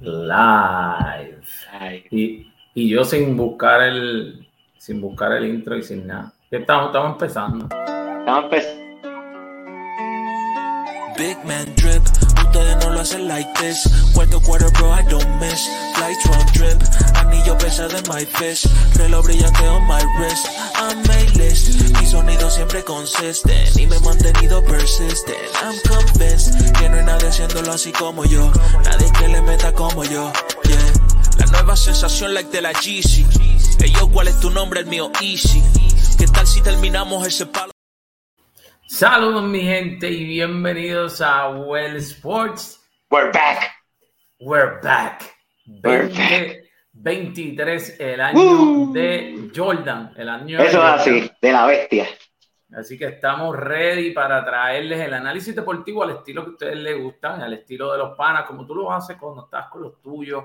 live. Y, y, yo sin buscar el sin buscar el intro y sin nada. Estamos, estamos empezando. Estamos empezando. Big man drip, ustedes no lo hacen like this. Cuarto quarter, bro, I don't miss. Flights round trip, anillo pesa de my fist. Reloj brillante on my wrist. I'm A-list, mi sonido siempre consisten. Y me he mantenido persistent. I'm convinced que no hay nadie haciéndolo así como yo. Nadie que le meta como yo. Yeah. La nueva sensación like de la GC. Hey yo, ¿cuál es tu nombre? El mío Easy. ¿Qué tal si terminamos ese palo? Saludos mi gente y bienvenidos a Well Sports. We're back. We're back. 2023, el año de Jordan, el año Eso es así, de la bestia. Así que estamos ready para traerles el análisis deportivo al estilo que a ustedes les gustan, al estilo de los panas, como tú lo haces cuando estás con los tuyos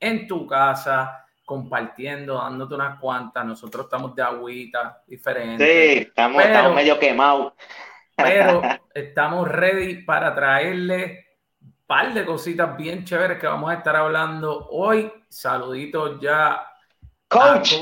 en tu casa compartiendo, dándote unas cuantas. Nosotros estamos de agüita diferente. Sí, estamos, medio quemados. Pero estamos ready para traerle un par de cositas bien chéveres que vamos a estar hablando hoy. Saluditos ya. Coach.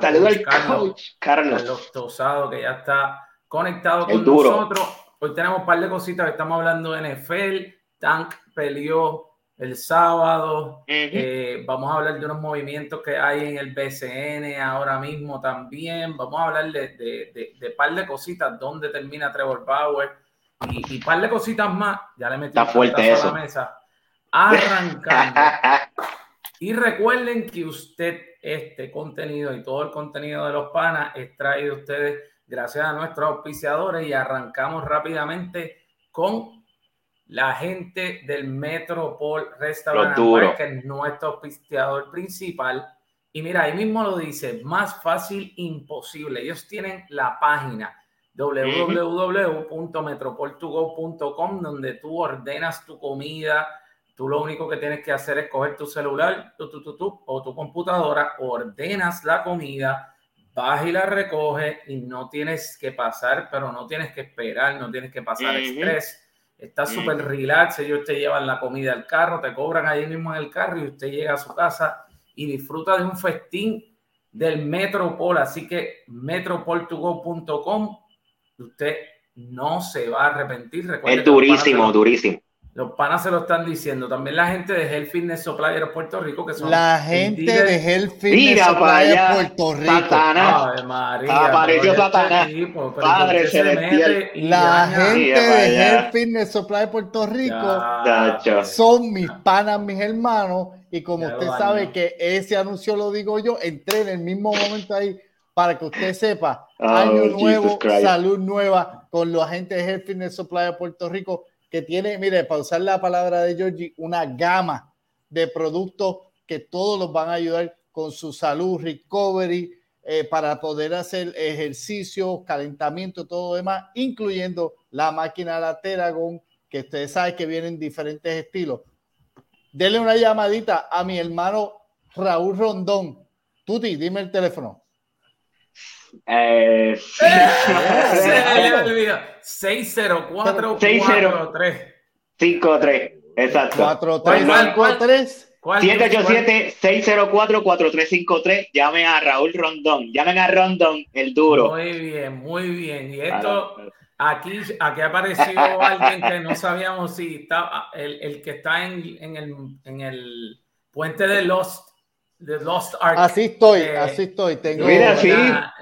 Saludos al coach Carlos. Carlos Tosado, que ya está conectado con nosotros. Hoy tenemos un par de cositas que estamos hablando de NFL. Tank peleó el sábado. Eh, vamos a hablar de unos movimientos que hay en el BCN ahora mismo también. Vamos a hablar de, de, de, par de cositas, dónde termina Trevor Bauer y, y par de cositas más. Ya le metí fuerte a la mesa. Arrancando. y recuerden que usted, este contenido y todo el contenido de los panas es traído a ustedes gracias a nuestros auspiciadores y arrancamos rápidamente con la gente del Metropol Restaurant que es nuestro auspiciador principal. Y mira, ahí mismo lo dice, más fácil imposible. Ellos tienen la página www.metropoltogo.com donde tú ordenas tu comida. Tú lo único que tienes que hacer es coger tu celular tu, tu, o tu computadora, ordenas la comida, vas y la recoges y no tienes que pasar, pero no tienes que esperar, no tienes que pasar estrés Está súper relax, ellos te llevan la comida al carro, te cobran ahí mismo en el carro y usted llega a su casa y disfruta de un festín del Metropol. Así que metropoltogo.com, usted no se va a arrepentir. es durísimo, durísimo. Los panas se lo están diciendo. También la gente de Health Fitness Supplier de Puerto Rico, que son. La gente de Health Fitness Supplier de Puerto Rico. Satanás. María, Apareció Satanás. Padre celestial. La gente de Health Fitness Supply de Puerto Rico son mis panas, mis hermanos. Y como usted sabe que ese anuncio lo digo yo, entré en el mismo momento ahí para que usted sepa. Oh, año nuevo, salud nueva con los agentes de Health Fitness Supply de Puerto Rico que tiene, mire, para usar la palabra de Georgie, una gama de productos que todos los van a ayudar con su salud, recovery, eh, para poder hacer ejercicio, calentamiento, todo demás, incluyendo la máquina la Teragon, que ustedes saben que vienen diferentes estilos. Denle una llamadita a mi hermano Raúl Rondón. Tuti, dime el teléfono. Eh, 604 53 exacto. 4353 787-604-4353. Llamen a Raúl Rondón. Llamen a Rondón, el duro. Muy bien, muy bien. Y esto, aquí, aquí apareció alguien que no sabíamos si estaba, el, el que está en, en, el, en el puente de Lost The Lost Ark. Así estoy, eh, así estoy. Tengo mira, sí.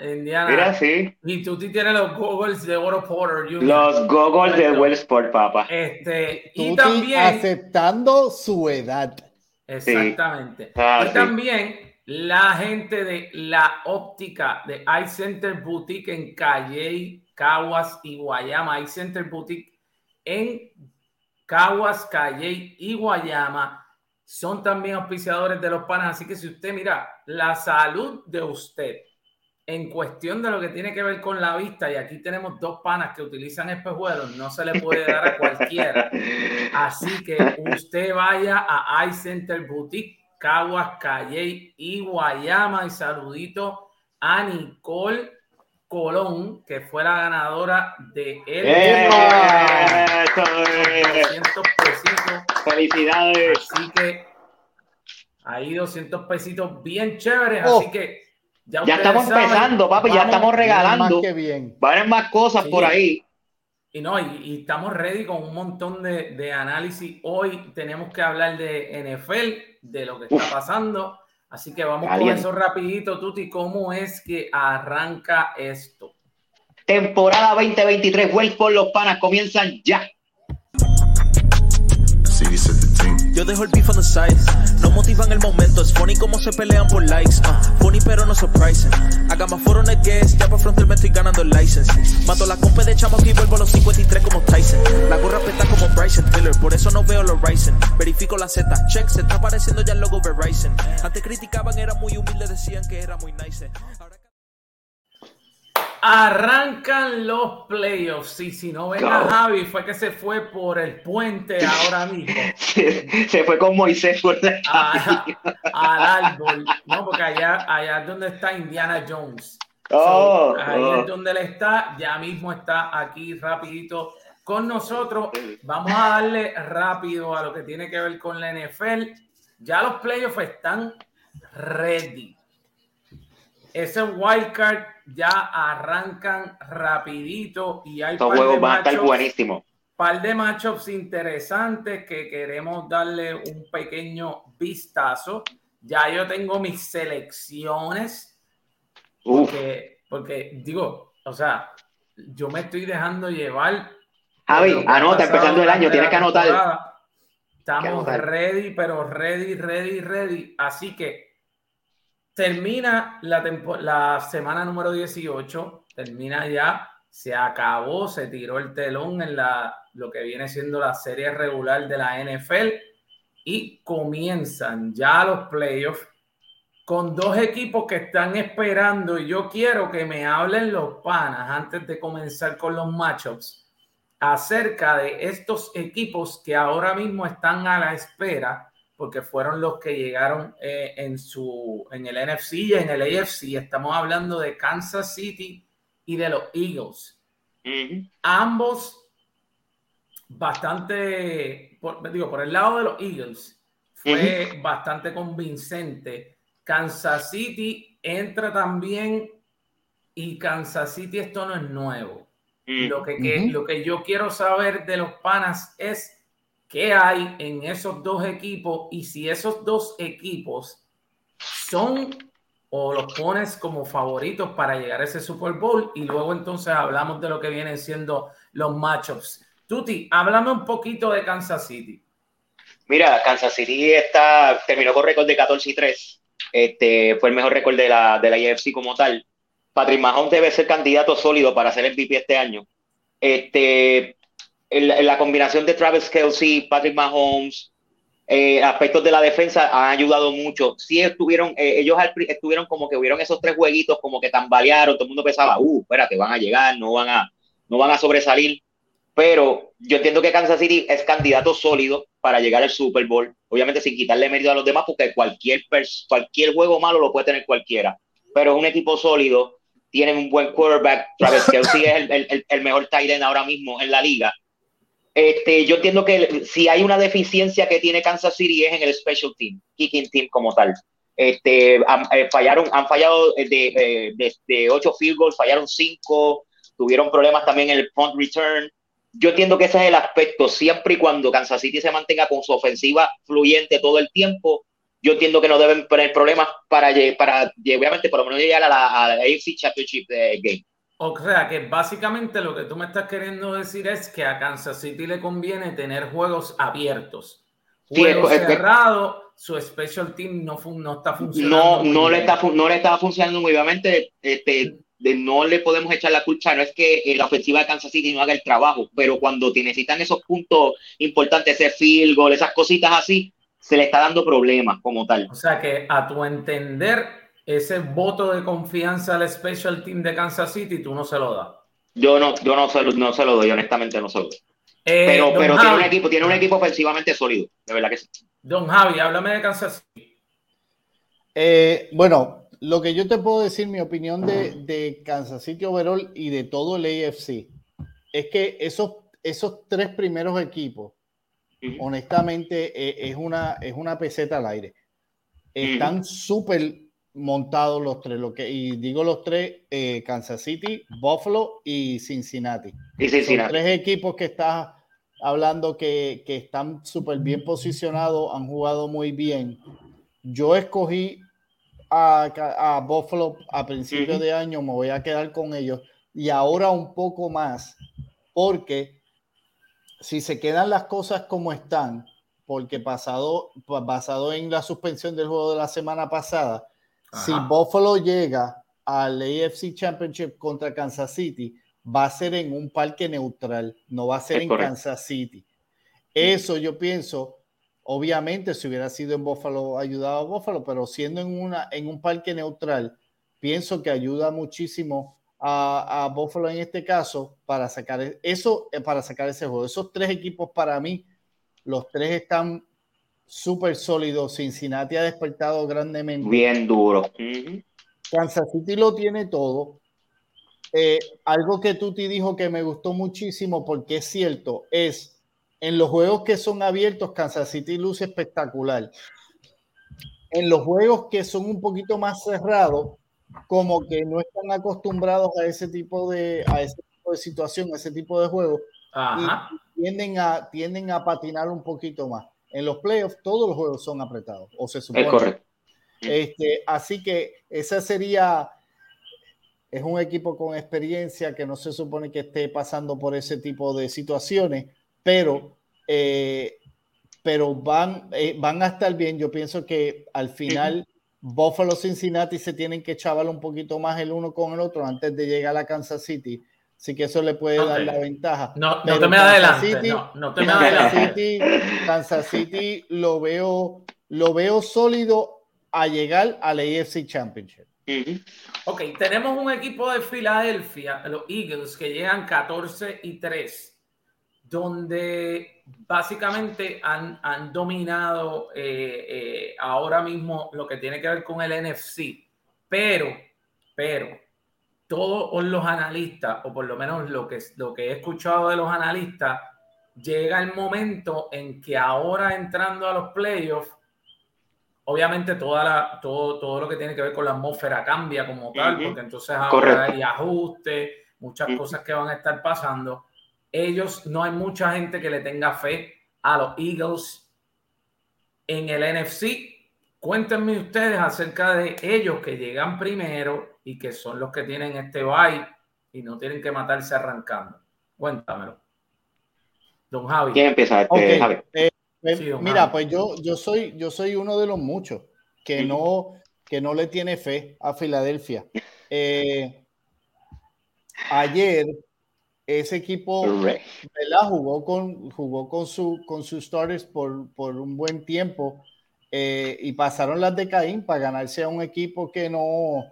Mira, sí. Y tú tienes los goggles de Oro Porter. Los goggles de Wellsport, papá. Este, y también. Aceptando su edad. Exactamente. Ah, y también la gente de la óptica de iCenter Boutique en Calle, Caguas y Guayama. iCenter Boutique en Caguas, Calle y Guayama son también auspiciadores de los panas. Así que si usted mira la salud de usted en cuestión de lo que tiene que ver con la vista, y aquí tenemos dos panas que utilizan espejuelos, no se le puede dar a cualquiera. Así que usted vaya a iCenter Boutique, Caguas, Calle y Guayama. Y saludito a Nicole Colón, que fue la ganadora de el ¡Eh! Felicidades. Así que Ahí 200 pesitos bien chéveres, oh. así que ya, estamos empezando, papi, ya estamos regalando. Más bien. Van a haber más cosas por ahí. Y no, y, estamos ready con un montón de, de, análisis. Hoy tenemos que hablar de NFL, de lo que está pasando. Así que vamos con eso rapidito, Tuti. ¿Cómo es que arranca esto? Temporada 2023, Wells por los panas comienzan ya. Yo dejo el beef on the side. No motivan el momento. Es funny como se pelean por likes. Uh, funny pero no surprising. Haga más foro en guest. Ya para frontal me estoy ganando el license. Mato la compa de chamo y vuelvo a los 53 como Tyson. La gorra peta como Bryson Tiller. Por eso no veo los Ryzen. Verifico la Z. Check. Se está apareciendo ya el logo Verizon. Antes criticaban, era muy humilde. Decían que era muy nice. Arrancan los playoffs. Y si no ven a Javi, fue que se fue por el puente ahora mismo. se fue con Moisés por al árbol. No, porque allá, allá es donde está Indiana Jones. Oh, ahí es oh. donde él está. Ya mismo está aquí rapidito con nosotros. Vamos a darle rápido a lo que tiene que ver con la NFL. Ya los playoffs están ready ese wildcard ya arrancan rapidito y hay Estos juegos van a estar buenísimos. Par de matchups interesantes que queremos darle un pequeño vistazo. Ya yo tengo mis selecciones. Porque, porque digo, o sea, yo me estoy dejando llevar. Javi, anota, empezando el año, tienes que anotar. Estamos ready, pero ready, ready, ready. Así que termina la, semana número 18, termina ya, se acabó, se tiró el telón en la, lo que viene siendo la serie regular de la NFL y comienzan ya los playoffs con dos equipos que están esperando. Y yo quiero que me hablen los panas antes de comenzar con los matchups acerca de estos equipos que ahora mismo están a la espera porque fueron los que llegaron eh, en, su, en el NFC y en el AFC. Estamos hablando de Kansas City y de los Eagles. Ambos bastante, digo, por el lado de los Eagles, fue bastante convincente. Kansas City entra también y Kansas City esto no es nuevo. Lo que, lo que yo quiero saber de los panas es qué hay en esos dos equipos y si esos dos equipos son o los pones como favoritos para llegar a ese Super Bowl y luego entonces hablamos de lo que vienen siendo los matchups. Tuti, háblame un poquito de Kansas City. Mira, Kansas City está, terminó con récord de 14 y 3. Este, fue el mejor récord de la, de la IFC como tal. Patrick Mahomes debe ser candidato sólido para ser MVP este año. Este, la combinación de Travis Kelsey, Patrick Mahomes, eh, aspectos de la defensa han ayudado mucho. Sí estuvieron, eh, ellos estuvieron como que hubieron esos tres jueguitos como que tambalearon, todo el mundo pensaba, uh, espérate, van a llegar, no van a, no van a sobresalir. Pero yo entiendo que Kansas City es candidato sólido para llegar al Super Bowl. Obviamente sin quitarle mérito a los demás, porque cualquier, cualquier juego malo lo puede tener cualquiera. Pero es un equipo sólido, tienen un buen quarterback. Travis Kelsey es el, el, el mejor tight end ahora mismo en la liga este, yo entiendo que si hay una deficiencia que tiene Kansas City es en el special team, kicking team como tal. Este, han, eh, fallaron, han fallado eh, de, eh, de, ocho field goals, fallaron cinco, tuvieron problemas también en el punt return. Yo entiendo que ese es el aspecto, siempre y cuando Kansas City se mantenga con su ofensiva fluyente todo el tiempo, yo entiendo que no deben tener problemas para, para obviamente, por lo menos llegar a la, a la AFC Championship Game. O sea, que básicamente lo que tú me estás queriendo decir es que a Kansas City le conviene tener juegos abiertos. Juegos cerrados, su special team no, no está funcionando. No, no le, está, no le estaba funcionando muy obviamente. Este, de, no le podemos echar la culpa, no es que eh, la ofensiva de Kansas City no haga el trabajo, pero cuando necesitan esos puntos importantes, ese field goal, esas cositas así, se le está dando problemas como tal. O sea que a tu entender, ese voto de confianza al special team de Kansas City, tú no se lo das. Yo no, yo no se, no se lo doy, honestamente no se lo doy. Eh, pero pero tiene, un equipo, tiene un equipo ofensivamente sólido, de verdad que sí. Don Javi, háblame de Kansas City. Eh, bueno, lo que yo te puedo decir, mi opinión de, de, Kansas City overall y de todo el AFC, es que esos, esos tres primeros equipos, honestamente, eh, es, una, es una peseta al aire están súper montados los tres, lo que, y digo los tres, eh, Kansas City, Buffalo y Cincinnati. Y Cincinnati. Son tres equipos que estás hablando que, que están súper bien posicionados, han jugado muy bien. Yo escogí a, a Buffalo a principios de año, me voy a quedar con ellos y ahora un poco más, porque si se quedan las cosas como están, porque pasado, basado en la suspensión del juego de la semana pasada, si Buffalo llega al AFC Championship contra Kansas City, va a ser en un parque neutral, no va a ser en Kansas City. Eso yo pienso, obviamente si hubiera sido en Buffalo, ayudado a Buffalo, pero siendo en, una, en un parque neutral, pienso que ayuda muchísimo a, a Buffalo en este caso para sacar eso, eh, para sacar ese juego. Esos tres equipos para mí, los tres están súper sólidos. Cincinnati ha despertado grandemente. Bien duro. Kansas City lo tiene todo. Eh, algo que Tuti dijo que me gustó muchísimo porque es cierto, es en los juegos que son abiertos, Kansas City luce espectacular. En los juegos que son un poquito más cerrados, como que no están acostumbrados a ese tipo de, a ese tipo de situación, a ese tipo de juego, y tienden a, tienden a patinar un poquito más. En los playoffs todos los juegos son apretados, o se supone. correcto. Este, así que esa sería, es un equipo con experiencia que no se supone que esté pasando por ese tipo de situaciones, pero, eh, pero van, eh, van a estar bien. Yo pienso que al final Buffalo Cincinnati se tienen que chaval un poquito más el uno con el otro antes de llegar a Kansas City. Así que eso le puede dar la ventaja. No, no te me adelante. no, te me Kansas City, Kansas City lo veo, lo veo sólido a llegar al AFC Championship. Ok, tenemos un equipo de Filadelfia, los Eagles, que llegan 14 y 3 donde básicamente han, han dominado eh, eh, ahora mismo lo que tiene que ver con el NFC. Pero, pero, todos los analistas, o por lo menos lo que, lo que he escuchado de los analistas, llega el momento en que ahora entrando a los playoffs, obviamente toda la, todo, todo lo que tiene que ver con la atmósfera cambia como tal, porque entonces ahora hay ajustes, muchas cosas que van a estar pasando. Ellos, no hay mucha gente que le tenga fe a los Eagles en el NFC. Cuéntenme ustedes acerca de ellos que llegan primero y que son los que tienen este bye y no tienen que matarse arrancando. Cuéntamelo. Don Javi. ¿Quién empieza? Este, Javi. Eh, pues, mira, pues yo, yo, soy, yo soy uno de los muchos que, no, que no le tiene fe a Filadelfia. Eh, ayer ese equipo jugó con, jugó con, su, con sus starters por, por un buen tiempo eh, y pasaron las de Caín para ganarse a un equipo que no,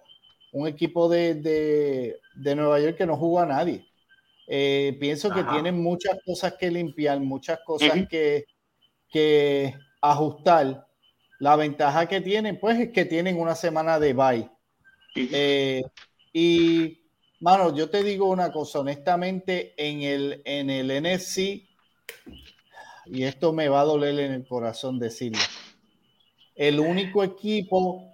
un equipo de, de, de Nueva York que no jugó a nadie. Eh, pienso que tienen muchas cosas que limpiar, muchas cosas que, que ajustar. La ventaja que tienen, pues, es que tienen una semana de bye. Eh, y Mano, yo te digo una cosa, honestamente, en el, en el NFC, y esto me va a doler en el corazón decirlo, el único equipo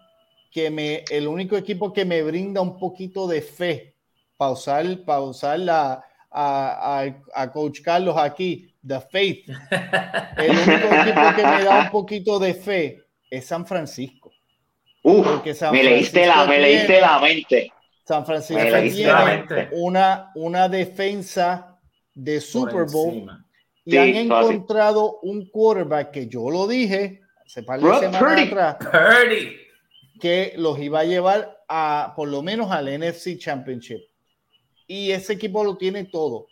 que me, el único equipo que me brinda un poquito de fe, pausar, pausar la, a, a, Coach Carlos aquí, The Faith, el único equipo que me da un poquito de fe es San Francisco. Uf, me, leíste la, me leíste la mente. San Francisco tiene una, una defensa de Super Bowl y han encontrado un quarterback que yo lo dije hace par de semanas atrás que los iba a llevar a por lo menos al NFC Championship. Y ese equipo lo tiene todo.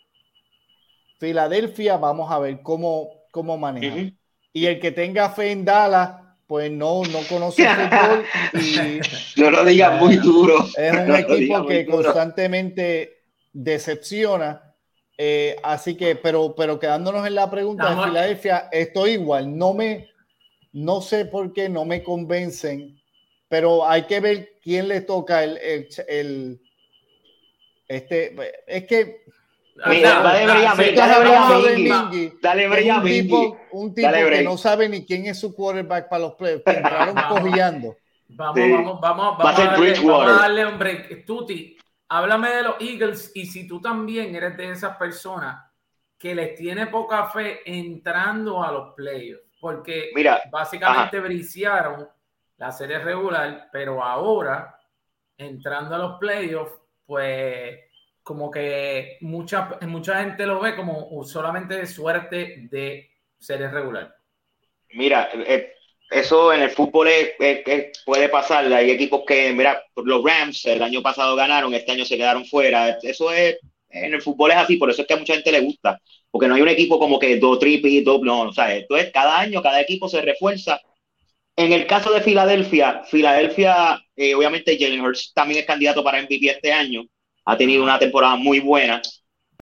Filadelfia, vamos a ver cómo, cómo maneja. Y el que tenga fe en Dallas, pues no, no conoce fútbol y no lo digas muy duro. Es un equipo que constantemente decepciona. Eh, así que, pero, pero quedándonos en la pregunta de Filadelfia, estoy igual. No me, no sé por qué no me convencen, pero hay que ver quién le toca el, el, el este, es que dale dale un tipo, un tipo que no sabe ni quién es su quarterback para los playoffs, que entraron cojeando. Vamos, vamos, vamos, vamos, a darle, vamos a darle un break. Tuti, háblame de los Eagles y si tú también eres de esas personas que les tiene poca fe entrando a los playoffs, porque Mira, básicamente briciaron la serie regular, pero ahora entrando a los playoffs, pues como que mucha, mucha gente lo ve como solamente de suerte de serie regular. Mira, eh, eso en el fútbol puede pasar. Hay equipos que, mira, los Rams el año pasado ganaron, este año se quedaron fuera. Eso es, en el fútbol es así, por eso es que a mucha gente le gusta, porque no hay un equipo como que dos triple, dos, no, o sea, esto es cada año, cada equipo se refuerza. En el caso de Filadelfia, Filadelfia, eh, obviamente Jalen Hurts también es candidato para MVP este año, ha tenido una temporada muy buena,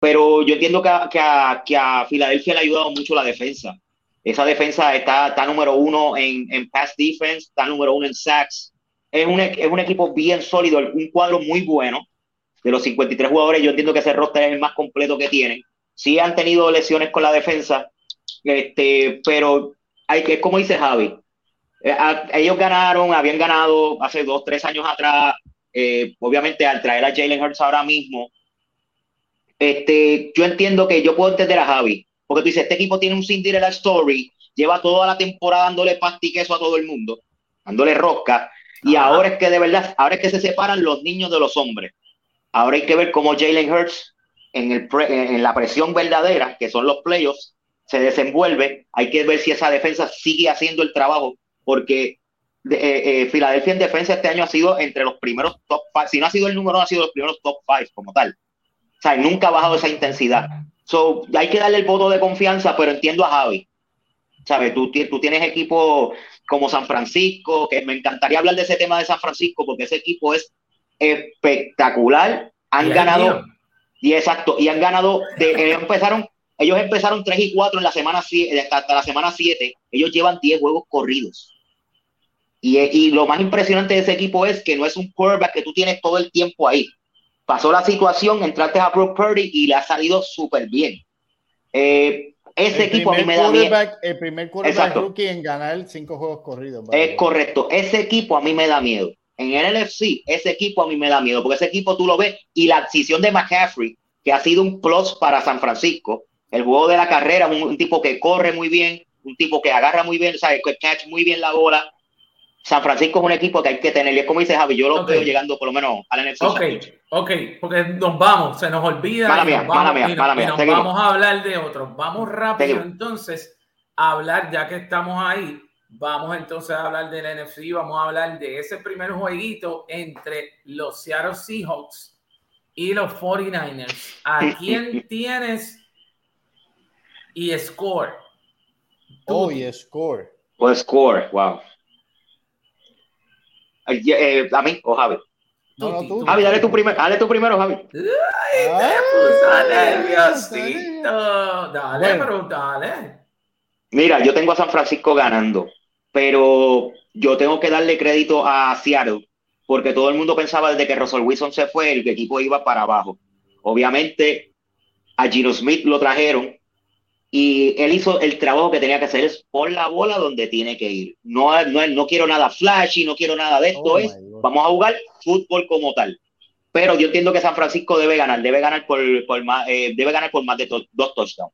pero yo entiendo que que a, que a Filadelfia le ha ayudado mucho la defensa esa defensa está, está número uno en, en pass defense, está número uno en sacks. Es un, es un equipo bien sólido, un cuadro muy bueno. De los 53 jugadores, yo entiendo que ese roster es el más completo que tienen. Sí han tenido lesiones con la defensa, este, pero hay que, como dice Javi, eh, ellos ganaron, habían ganado hace dos, tres años atrás. Eh, obviamente, al traer a Jalen Hurts ahora mismo, este, yo entiendo que yo puedo entender a Javi. Porque tú dices, este equipo tiene un Cinderella Story, lleva toda la temporada dándole queso a todo el mundo, dándole rosca, y ahora es que de verdad, ahora es que se separan los niños de los hombres. Ahora hay que ver cómo Jalen Hurts en, el en la presión verdadera, que son los playoffs, se desenvuelve. Hay que ver si esa defensa sigue haciendo el trabajo, porque eh, eh, Filadelfia en defensa este año ha sido entre los primeros top five. Si no ha sido el número, ha sido los primeros top five como tal. O sea, nunca ha bajado esa intensidad. So, hay que darle el voto de confianza, pero entiendo a Javi. ¿Sabes? Tú, tú tienes equipo como San Francisco, que me encantaría hablar de ese tema de San Francisco, porque ese equipo es espectacular. Han ganado, y exacto, y han ganado, de, ellos empezaron, ellos empezaron 3 y 4 en la semana hasta la semana 7, ellos llevan 10 juegos corridos. Y, y, lo más impresionante de ese equipo es que no es un quarterback que tú tienes todo el tiempo ahí pasó la situación, entraste a Brock Purdy y le ha salido súper bien. Eh, ese equipo a mí me da miedo. El primer quarterback rookie en ganar cinco juegos corridos. Es correcto. Ese equipo a mí me da miedo. En el NFC, ese equipo a mí me da miedo, porque ese equipo tú lo ves y la adquisición de McCaffrey, que ha sido un plus para San Francisco, el juego de la carrera, un, tipo que corre muy bien, un tipo que agarra muy bien, sabe, que catch muy bien la bola, San Francisco es un equipo que hay que tener. Y es como dice Javi, yo lo veo llegando por lo menos a la NFC. Ok, ok, porque nos vamos, se nos olvida. Mala mía, mala mía, mala mía. nos vamos a hablar de otros. Vamos rápido entonces a hablar, ya que estamos ahí, vamos entonces a hablar del NFC, vamos a hablar de ese primer jueguito entre los Seattle Seahawks y los 49ers. ¿A quién tienes y score? Oh, y score. Pues score, wow. Eh, a mí o Javi. No, tú, Javi, dale tu, primer, dale tu primero, Javi. Ay, te nerviosito. Dale, pero dale. Mira, yo tengo a San Francisco ganando, pero yo tengo que darle crédito a Seattle, porque todo el mundo pensaba desde que Russell Wilson se fue, el equipo iba para abajo. Obviamente, a Gino Smith lo trajeron y él hizo el trabajo que tenía que hacer, es por la bola donde tiene que ir. No, no, no quiero nada flashy, no quiero nada de esto, oh es vamos a jugar fútbol como tal. Pero yo entiendo que San Francisco debe ganar, debe ganar por, por más, eh, debe ganar por más de dos touchdowns.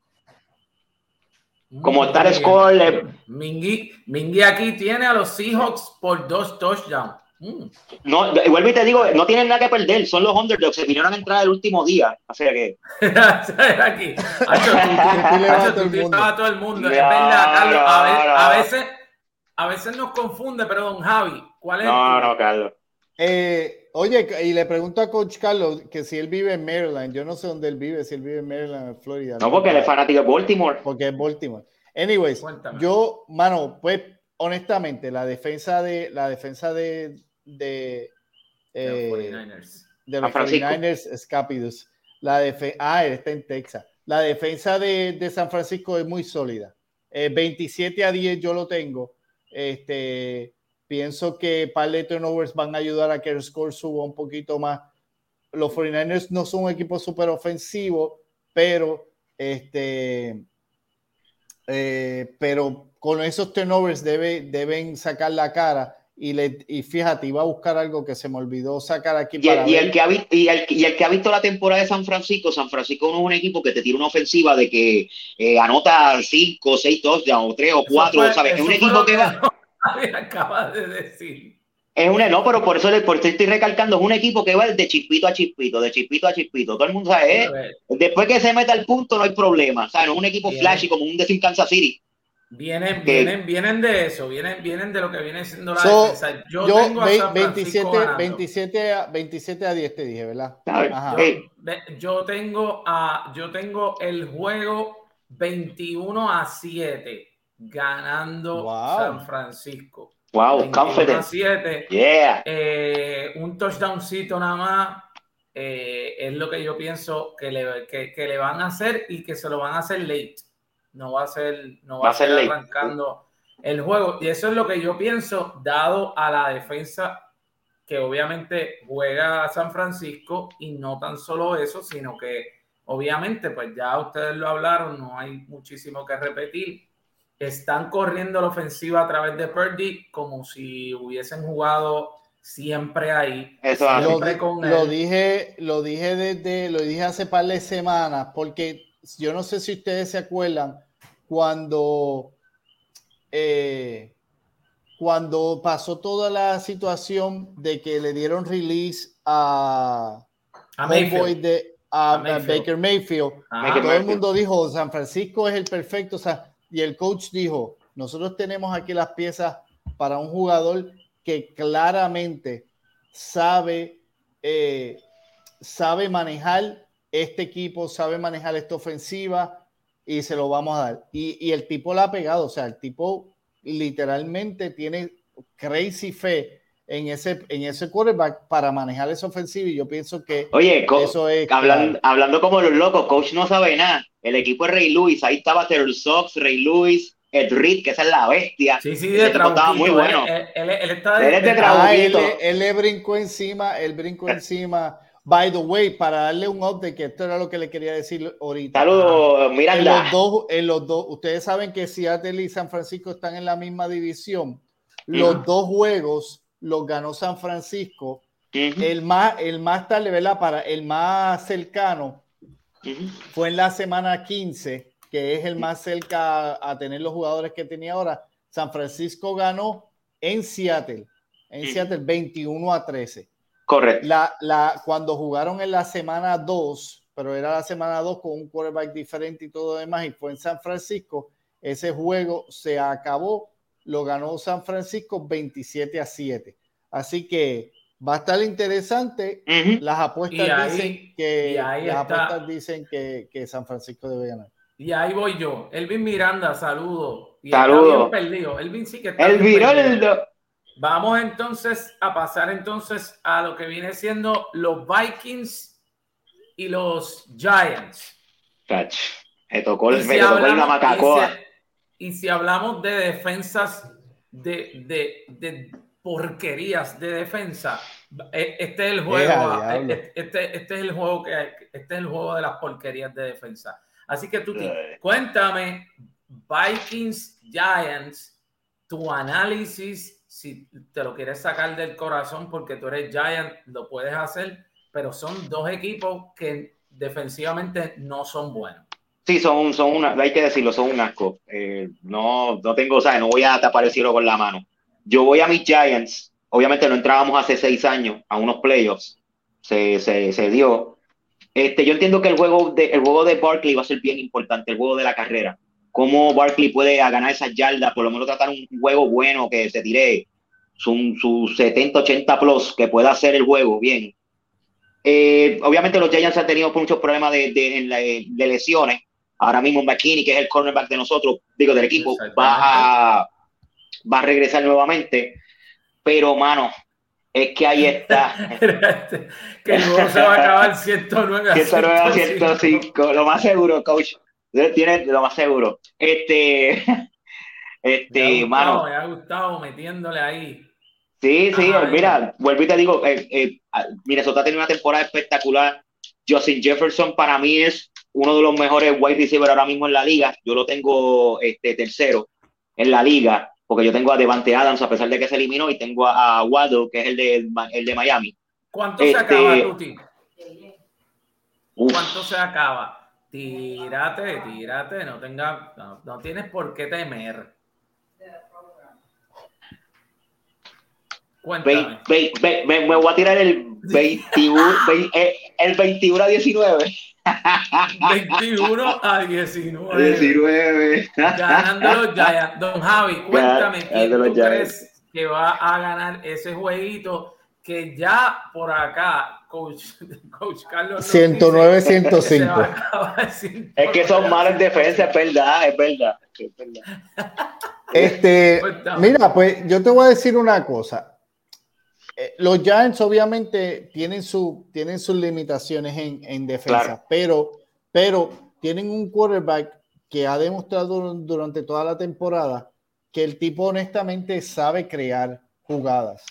Como tal score. Mingy, Mingy aquí tiene a los Seahawks por dos touchdowns. Mm. No, y te digo, no tienen nada que perder, son los underdogs, se vinieron a entrar el último día, así que... aquí, a todo el mundo, es verdad, Carlos, a, veces, a veces nos confunde, pero don Javi, ¿cuál es? No, no, Carlos. Eh, oye, y le pregunto a Coach Carlos que si él vive en Maryland, yo no sé dónde él vive, si él vive en Maryland, en Florida. No, porque él es fanático de Baltimore. Porque es Baltimore. Anyways, yo, mano, pues honestamente, la defensa de la defensa de, de, de los 49ers. Eh, de los 49ers, Scapidus. La defe ah, está en Texas. La defensa de, de San Francisco es muy sólida. 27 eh, a 10 yo lo tengo. Este, pienso que par de turnovers van a ayudar a que el score suba un poquito más. Los 49ers no son un equipo súper ofensivo, pero este, eh, pero con esos turnovers debe, deben sacar la cara. Y, le, y fíjate, iba a buscar algo que se me olvidó sacar aquí. Y, el, y el, que ha, y, el, y el que ha visto la temporada de San Francisco, San Francisco no es un equipo que te tira una ofensiva de que eh, anota 5, 6 touchdowns, o 3 o 4, ¿sabes? Es un equipo que va. Acaba de decir. Es una, no, pero por eso, por eso estoy recalcando, es un equipo que va de chispito a chispito, de chispito a chispito. Todo el mundo sabe, ¿eh? después que se meta al punto no hay problema. O sea, no es un equipo flashy como un de Kansas City. Vienen, vienen, vienen de eso, vienen, vienen de lo que viene siendo la defensa. Yo, tengo a 27, 27, a, 27 a 10 te dije, ¿verdad? Yo, yo, tengo a, yo tengo el juego 21 a 7 ganando San Francisco. Wow, confident. 7. Yeah. Eh, un touchdowncito nada más. Eh, es lo que yo pienso que le, que, que le van a hacer y que se lo van a hacer late no va a ser, no va, a ser arrancando el juego. Y eso es lo que yo pienso, dado a la defensa que obviamente juega San Francisco y no tan solo eso, sino que obviamente, pues ya ustedes lo hablaron, no hay muchísimo que repetir. Están corriendo la ofensiva a través de Purdy como si hubiesen jugado siempre ahí. Eso lo, lo dije, lo dije desde, lo dije hace par de semanas, porque yo no sé si ustedes se acuerdan, cuando, eh, cuando pasó toda la situación de que le dieron release a, a, De, Baker Mayfield, todo el mundo dijo, San Francisco es el perfecto, y el coach dijo, nosotros tenemos aquí las piezas para un jugador que claramente sabe, eh, sabe manejar este equipo sabe manejar esta ofensiva y se lo vamos a dar. Y, el tipo la ha pegado, o sea, el tipo literalmente tiene crazy fe en ese, en ese quarterback para manejar esa ofensiva y yo pienso que Oye, eso es hablando, hablando como los locos, coach no sabe nada. El equipo es Rey Luis, ahí estaba Terrell Sox, Rey Luis, Ed Reed, que esa es la bestia. Sí, sí, de Estaba muy bueno. Él, está de, él, es de él, le brincó encima, él brincó encima. By the way, para darle un update, que esto era lo que le quería decir ahorita. Saludos, Miranda. En los, dos, en los dos, ustedes saben que Seattle y San Francisco están en la misma división. Los dos juegos los ganó San Francisco. El más, el más tarde, ¿verdad? Para el más cercano fue en la semana 15, que es el más cerca a, tener los jugadores que tenía ahora. San Francisco ganó en Seattle, en Seattle 21 a 13. Correcto. La, la, cuando jugaron en la semana 2, pero era la semana 2 con un quarterback diferente y todo demás, y fue en San Francisco, ese juego se acabó, lo ganó San Francisco 27 a 7. Así que va a estar interesante. Las apuestas dicen que las apuestas dicen que, que, San Francisco debe ganar. Y ahí voy yo. Elvin Miranda, saludo. Saludo. Elvin sí que está El Vamos entonces a pasar entonces a lo que viene siendo los Vikings y los Giants. Me tocó, el, si hablamos, Y, si, hablamos de defensas, de, de, de, porquerías de defensa, e, este es el juego. E, este, este, es el juego que este es el juego de las porquerías de defensa. Así que tú cuéntame, Vikings, Giants, tu análisis si te lo quieres sacar del corazón porque tú eres Giant, lo puedes hacer, pero son dos equipos que defensivamente no son buenos. Sí, son, son una, hay que decirlo, son un asco. Eh, no, no tengo, o sea, no voy a tapar el cielo con la mano. Yo voy a mis Giants, obviamente no entrábamos hace seis años a unos playoffs, se, se, se dio. Este, yo entiendo que el juego de, el juego de Barkley va a ser bien importante, el juego de la carrera. Cómo Barkley puede ganar esas yardas, por lo menos tratar un juego bueno que se tire sus su 70, 80 plus que pueda hacer el juego bien. Eh, obviamente los Giants han tenido muchos problemas de, de, de, lesiones. Ahora mismo McKinney, que es el cornerback de nosotros, digo del equipo, va a, va a regresar nuevamente. Pero, mano, es que ahí está. que luego se va a acabar 109 a 109 a 105. Lo más seguro, coach. Tiene lo más seguro. Este, este, mano. Me ha gustado metiéndole ahí. Sí, sí, mira, vuelvo y te digo, eh, eh, Minnesota tiene una temporada espectacular. Justin Jefferson para mí es uno de los mejores wide receivers ahora mismo en la liga. Yo lo tengo este, tercero en la liga, porque yo tengo a Devante Adams, a pesar de que se eliminó, y tengo a, Waddle, que es el de, el de Miami. ¿Cuánto se acaba, este, Tuti? ¿Cuánto se acaba? Tírate, tírate, no, tenga, no, tienes por qué temer. Cuéntame. me, voy a tirar el 21, eh, el 21 a 19. 21 a 19. 19. Ganando los Giants. Don Javi, cuéntame, ¿quién tú crees que va a ganar ese jueguito que ya por acá, coach, coach Carlos. 109, 105. Es que son malas defensas, es verdad, es verdad. Es verdad. Este, mira, pues yo te voy a decir una cosa. Eh, los Giants obviamente tienen, su, tienen sus limitaciones en, defensa, pero, pero tienen un quarterback que ha demostrado durante toda la temporada que el tipo honestamente sabe crear jugadas.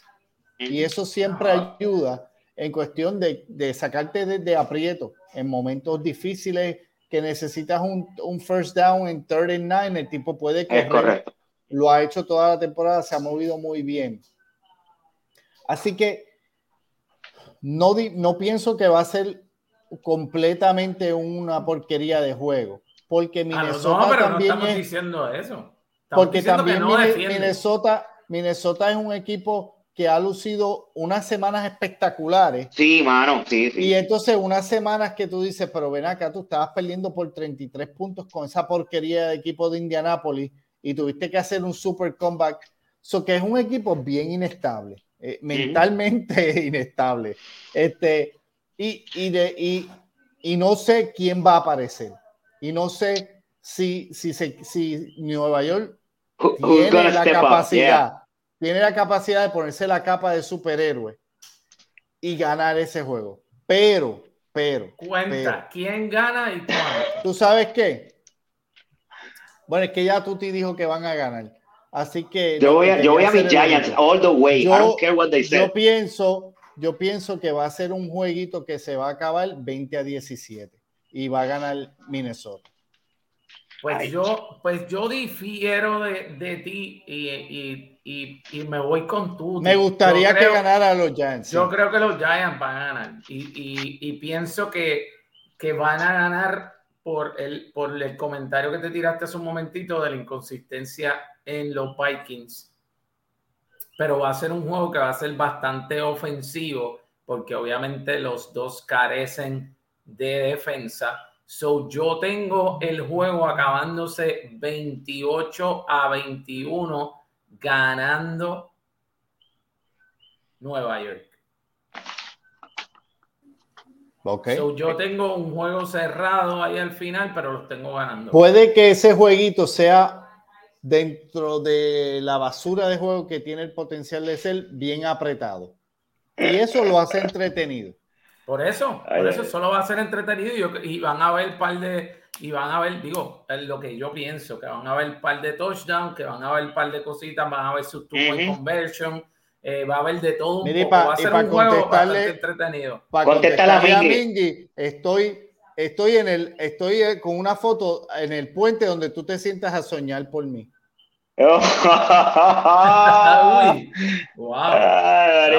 Y eso siempre ayuda en cuestión de, de sacarte de, aprieto en momentos difíciles que necesitas un, un first down en third and nine, el tipo puede correr. Lo ha hecho toda la temporada, se ha movido muy bien. Así que no, no pienso que va a ser completamente una porquería de juego. Porque Minnesota no, también no estamos diciendo eso. porque también Minnesota, Minnesota es un equipo que ha lucido unas semanas espectaculares. Sí, mano, sí, sí. Y entonces unas semanas que tú dices, pero ven acá, tú estabas perdiendo por 33 puntos con esa porquería de equipo de Indianápolis y tuviste que hacer un super comeback. So que es un equipo bien inestable. Eh, mentalmente inestable. Este, y, y, de, y, y, no sé quién va a aparecer. Y no sé si, si, se, si Nueva York tiene la capacidad, tiene la capacidad de ponerse la capa de superhéroe y ganar ese juego. Pero, pero. Cuenta, ¿quién gana y cuándo? ¿Tú sabes qué? Bueno, es que ya Tuti dijo que van a ganar. Así que yo voy a, yo voy a mis Giants all the way. Yo, I don't care what they say. Yo pienso, yo pienso que va a ser un jueguito que se va a acabar 20 a 17 y va a ganar Minnesota. Pues yo, pues yo difiero de, de ti y, y, y, y, me voy con tú. Me gustaría que ganara los Giants. Yo creo que los Giants van a ganar y, pienso que, que van a ganar por el, por el comentario que te tiraste hace un momentito de la inconsistencia en los Vikings. Pero va a ser un juego que va a ser bastante ofensivo porque obviamente los dos carecen de defensa. So yo tengo el juego acabándose 28 a 21 ganando Nueva York. Okay. So yo tengo un juego cerrado ahí al final, pero los tengo ganando. Puede que ese jueguito sea dentro de la basura de juego que tiene el potencial de ser bien apretado. Y eso lo hace entretenido. Por eso, por eso solo va a ser entretenido y, van a ver par de, y van a ver, digo, es lo que yo pienso, que van a ver par de touchdowns, que van a ver par de cositas, van a ver su two conversion, eh, va a haber de todo un poco. va a ser un juego bastante entretenido. Para contestarle a Mingy, estoy estoy en el, estoy eh, con una foto en el puente donde tú te sientas a soñar por mí. wow.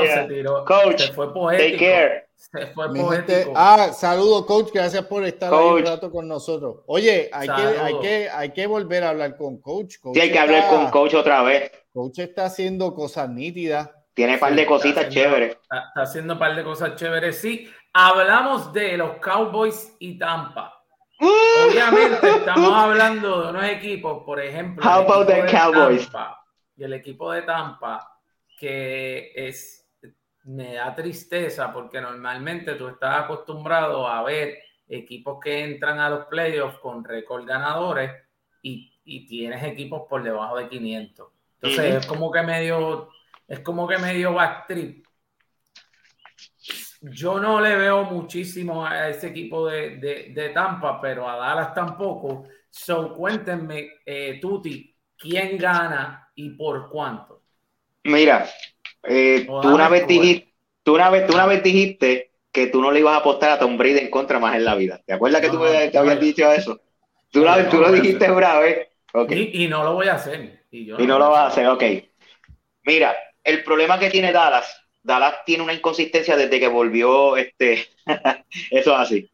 se tiró. Coach, se fue poético. Take care. Se fue poético. ah, saludo, coach. Gracias por estar ahí un rato con nosotros. Oye, hay que, hay, que, hay que volver a hablar con coach. sí, hay que hablar con coach otra vez. Coach está haciendo cosas nítidas. Tiene un par de cositas chéveres. Está, está, haciendo un par de cosas chéveres, sí. Hablamos de los Cowboys y Tampa. Obviamente estamos hablando de unos equipos, por ejemplo, How about the Cowboys? y el equipo de Tampa, que es me da tristeza porque normalmente tú estás acostumbrado a ver equipos que entran a los playoffs con récord ganadores y, y, tienes equipos por debajo de 500. Entonces es como que medio es como que medio backtrip yo no le veo muchísimo a ese equipo de, Tampa, pero a Dallas tampoco. So, cuéntenme, eh, Tuti, ¿quién gana y por cuánto? Mira, eh, tú, una vez dijiste, tú, una vez, tú una vez dijiste que tú no le ibas a apostar a Tom Brady en contra más en la vida. ¿Te acuerdas que tú me, te habías dicho eso? Tú, lo, dijiste una vez. Y, no lo voy a hacer. Y, no, lo vas a hacer, ok. Mira, el problema que tiene Dallas, Dallas tiene una inconsistencia desde que volvió este. eso es así.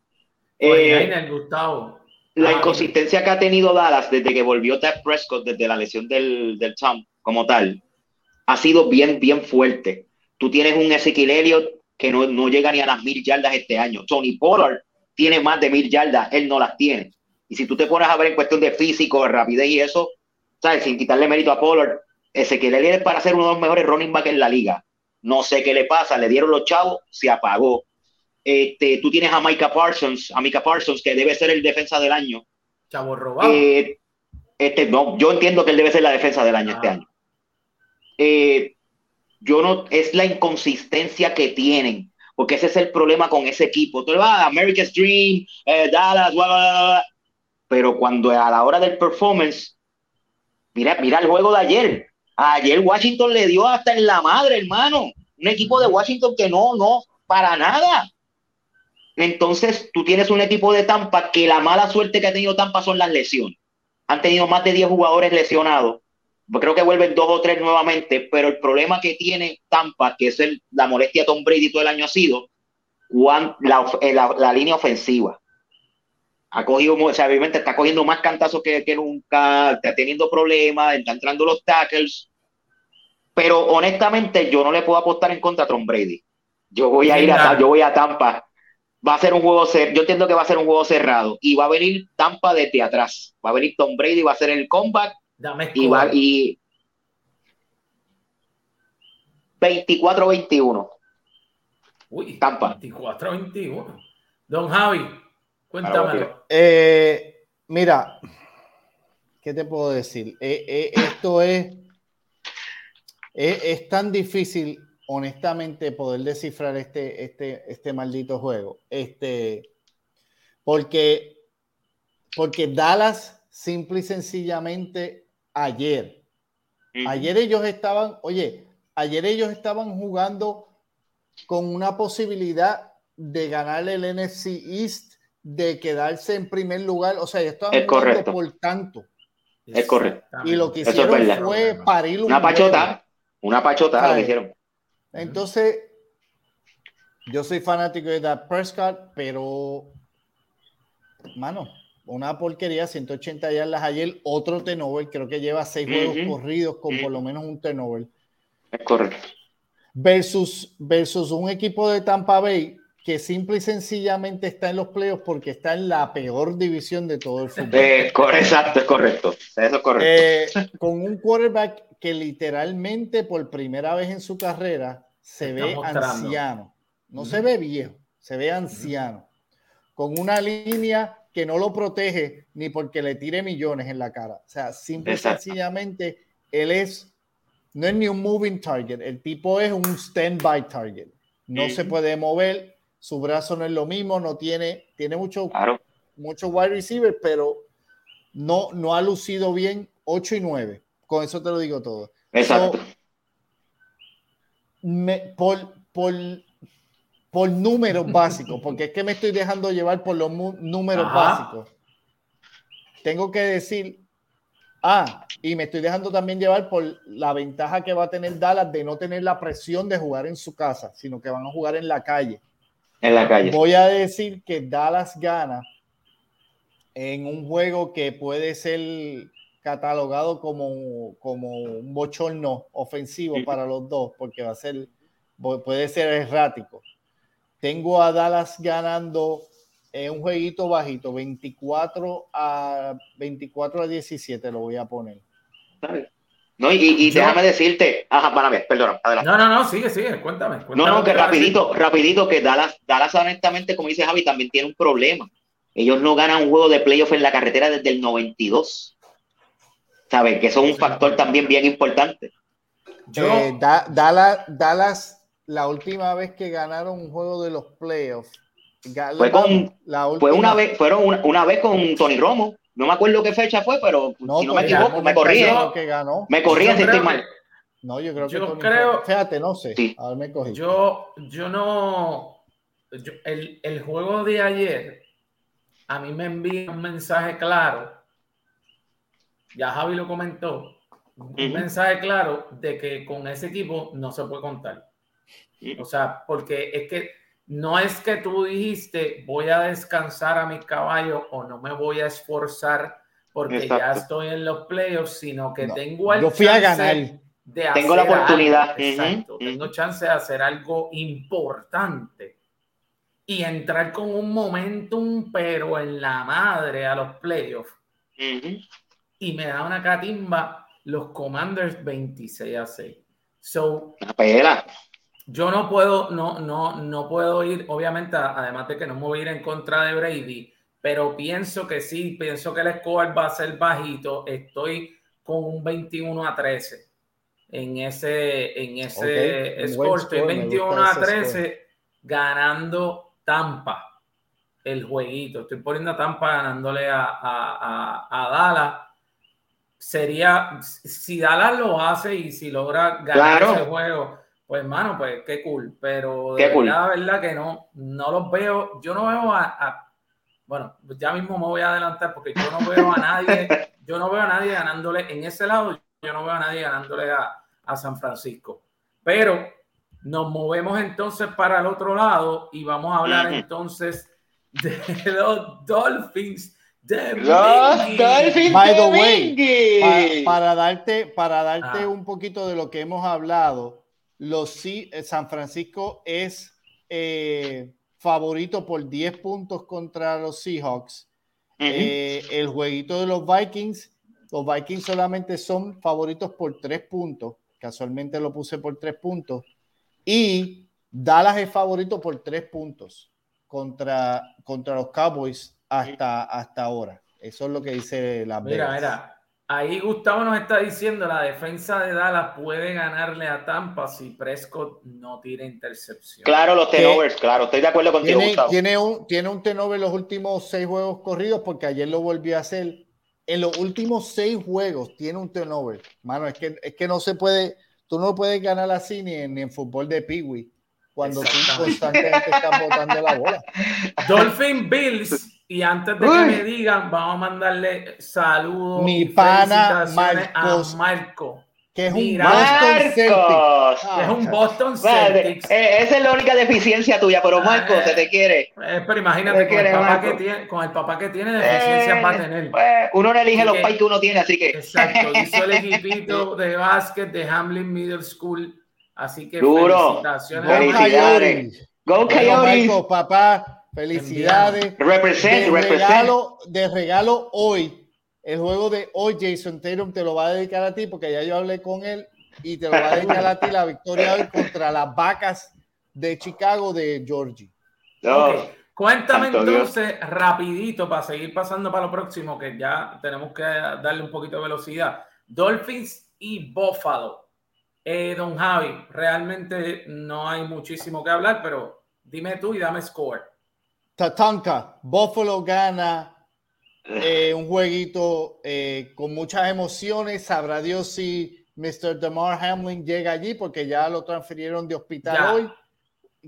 Eh, Gustavo. La ah, inconsistencia que ha tenido Dallas desde que volvió Ted Prescott, desde la lesión del, del Tom como tal, ha sido bien, bien fuerte. Tú tienes un Elliott que no, no llega ni a las mil yardas este año. Tony Pollard tiene más de mil yardas, él no las tiene. Y si tú te pones a ver en cuestión de físico, de rapidez y eso, ¿sabes? Sin quitarle mérito a Pollard, Ezequiel Elliott para ser uno de los mejores running back en la liga. No sé qué le pasa, le dieron los chavos, se apagó. Este, tú tienes a Micah Parsons, a Micah Parsons, que debe ser el defensa del año. Chavo robado. Eh, este, no, yo entiendo que él debe ser la defensa del año este ah. año. Eh, yo no, es la inconsistencia que tienen, porque ese es el problema con ese equipo. Tú vas a America's Dream, eh, Dallas, pero cuando a la hora del performance, mira, mira el juego de ayer. Ayer Washington le dio hasta en la madre, hermano. Un equipo de Washington que no, no, para nada. Entonces, tú tienes un equipo de Tampa que la mala suerte que ha tenido Tampa son las lesiones. Han tenido más de 10 jugadores lesionados creo que vuelven dos o tres nuevamente, pero el problema que tiene Tampa, que es el, la molestia de Tom Brady todo el año ha sido eh, la, la, línea ofensiva. Ha cogido, o sea, obviamente está cogiendo más cantazos que, que nunca, está teniendo problemas, está entrando los tackles, pero honestamente yo no le puedo apostar en contra a Tom Brady. Yo voy a ir a, yo voy a Tampa. Va a ser un juego cerrado. Yo entiendo que va a ser un juego cerrado y va a venir Tampa desde atrás. Va a venir Tom Brady, va a hacer el comeback Dame y, y 24-21. Uy, Tampa. 24-21. Don Javi, cuéntamelo. Eh, mira, ¿qué te puedo decir? Eh, eh, esto es, es, tan difícil, honestamente, poder descifrar este, este, este maldito juego. Este, porque, porque Dallas simple y sencillamente ayer. Ayer ellos estaban, oye, ayer ellos estaban jugando con una posibilidad de ganar el NFC East, de quedarse en primer lugar. O sea, estaban jugando por tanto. Es correcto. Y lo que hicieron fue parir una pachota, una pachota lo hicieron. Entonces, yo soy fanático de That Prescott, pero, mano, una porquería, 180 yardas ayer, otro T-Nobel, creo que lleva seis juegos corridos con por lo menos un T-Nobel. Es correcto. Versus, versus un equipo de Tampa Bay que simple y sencillamente está en los playoffs porque está en la peor división de todo el fútbol. Eh, exacto, es correcto. Eso es correcto. Eh, con un quarterback que literalmente por primera vez en su carrera se ve anciano. No se ve viejo, se ve anciano. Con una línea que no lo protege ni porque le tire millones en la cara. O sea, simple y sencillamente, él es, no es ni un moving target, el tipo es un stand-by target. No se puede mover, su brazo no es lo mismo, no tiene, tiene mucho, mucho wide receiver, pero no, no ha lucido bien 8 y 9. Con eso te lo digo todo. Exacto. me, por, por por números básicos, porque es que me estoy dejando llevar por los números básicos. Tengo que decir, ah, y me estoy dejando también llevar por la ventaja que va a tener Dallas de no tener la presión de jugar en su casa, sino que van a jugar en la calle. En la calle. Voy a decir que Dallas gana en un juego que puede ser catalogado como, como un bochorno ofensivo para los dos, porque va a ser, puede ser errático. Tengo a Dallas ganando en un jueguito bajito, 24 a 24 a 17 lo voy a poner. No, y, déjame decirte, ajá, para ver, perdona, adelante. No, no, no, sigue, sigue, cuéntame. no, no, que rapidito, rapidito, que Dallas, Dallas honestamente, como dice Javi, también tiene un problema. Ellos no ganan un juego de playoff en la carretera desde el 92. ¿Sabes? Que eso es un factor también bien importante. Eh, Dallas, Dallas la última vez que ganaron un juego de los playoffs. Fue, con, la fue una vez, fueron una, vez con Tony Romo. No me acuerdo qué fecha fue, pero si no me equivoco, me corría. Me corría si estoy mal. No, yo creo que creo, fíjate, no sé. A ver, me cogí. Yo, yo no, el, el, juego de ayer a mí me envía un mensaje claro. Ya Javi lo comentó. Un mensaje claro de que con ese equipo no se puede contar. O sea, porque es que no es que tú dijiste voy a descansar a mi caballo o no me voy a esforzar porque ya estoy en los playoffs, sino que tengo el Yo fui a ganar. De tengo la oportunidad. Exacto. Tengo chance de hacer algo importante y entrar con un momentum, pero en la madre a los playoffs. Y me da una catimba los Commanders 26 a 6. So, yo no puedo, no, no, no puedo ir, obviamente, además de que no me voy a ir en contra de Brady, pero pienso que sí, pienso que el score va a ser bajito. Estoy con un 21 a 13 en ese, en ese score. Estoy 21 a 13 ganando Tampa el jueguito. Estoy poniendo a Tampa ganándole a, a, a, Dallas. Sería, si Dallas lo hace y si logra ganar ese juego, pues, mano, pues qué cool. Pero de verdad, verdad que no, no los veo. Yo no veo a, bueno, ya mismo me voy a adelantar porque yo no veo a nadie, yo no veo a nadie ganándole en ese lado, yo no veo a nadie ganándole a, a San Francisco. Pero nos movemos entonces para el otro lado y vamos a hablar entonces de los Dolphins de los Dolphins By the way, para, darte, para darte ah. un poquito de lo que hemos hablado, los eh, San Francisco es eh, favorito por 10 puntos contra los Seahawks. Eh, el jueguito de los Vikings, los Vikings solamente son favoritos por 3 puntos. Casualmente lo puse por 3 puntos. Y Dallas es favorito por 3 puntos contra, contra los Cowboys hasta, hasta ahora. Eso es lo que dice la Mira, mira, Ahí Gustavo nos está diciendo, la defensa de Dallas puede ganarle a Tampa si Prescott no tira intercepción. Claro, los tenovers, claro, estoy de acuerdo contigo, tiene, Gustavo. Tiene un, tiene un tenover los últimos seis juegos corridos porque ayer lo volvió a hacer. En los últimos seis juegos tiene un turnover. Mano, es que, es que no se puede, tú no puedes ganar así ni en, ni en fútbol de Peewee cuando tú constantemente estás botando la bola. Dolphin Bills y antes de que me digan, vamos a mandarle saludos. Mi pana Marcos, a Marco. Que es un Boston Celtics. Es un Boston Celtics. Eh, esa es la única deficiencia tuya, pero Marco, se te quiere. Eh, pero imagínate, con, el papá que tiene, con el papá que tiene, deficiencias va a tener. Pues, uno no elige los pais que uno tiene, así que. Exacto, hizo el equipito de básquet de Hamlin Middle School. Así que Duro. felicitaciones. Go Coyotes. Go papá. Felicidades. Represent, de regalo, de regalo hoy, el juego de hoy, Jason Tatum te lo va a dedicar a ti porque ya yo hablé con él y te lo va a dedicar a ti la victoria hoy contra las vacas de Chicago de Georgie. Cuéntame entonces rapidito para seguir pasando para lo próximo que ya tenemos que darle un poquito de velocidad. Dolphins y Buffalo. Eh, don Javi, realmente no hay muchísimo que hablar, pero dime tú y dame score. Tatanka, Buffalo gana eh, un jueguito eh, con muchas emociones. Sabrá Dios si Mr. Demar Hamlin llega allí porque ya lo transfirieron de hospital hoy.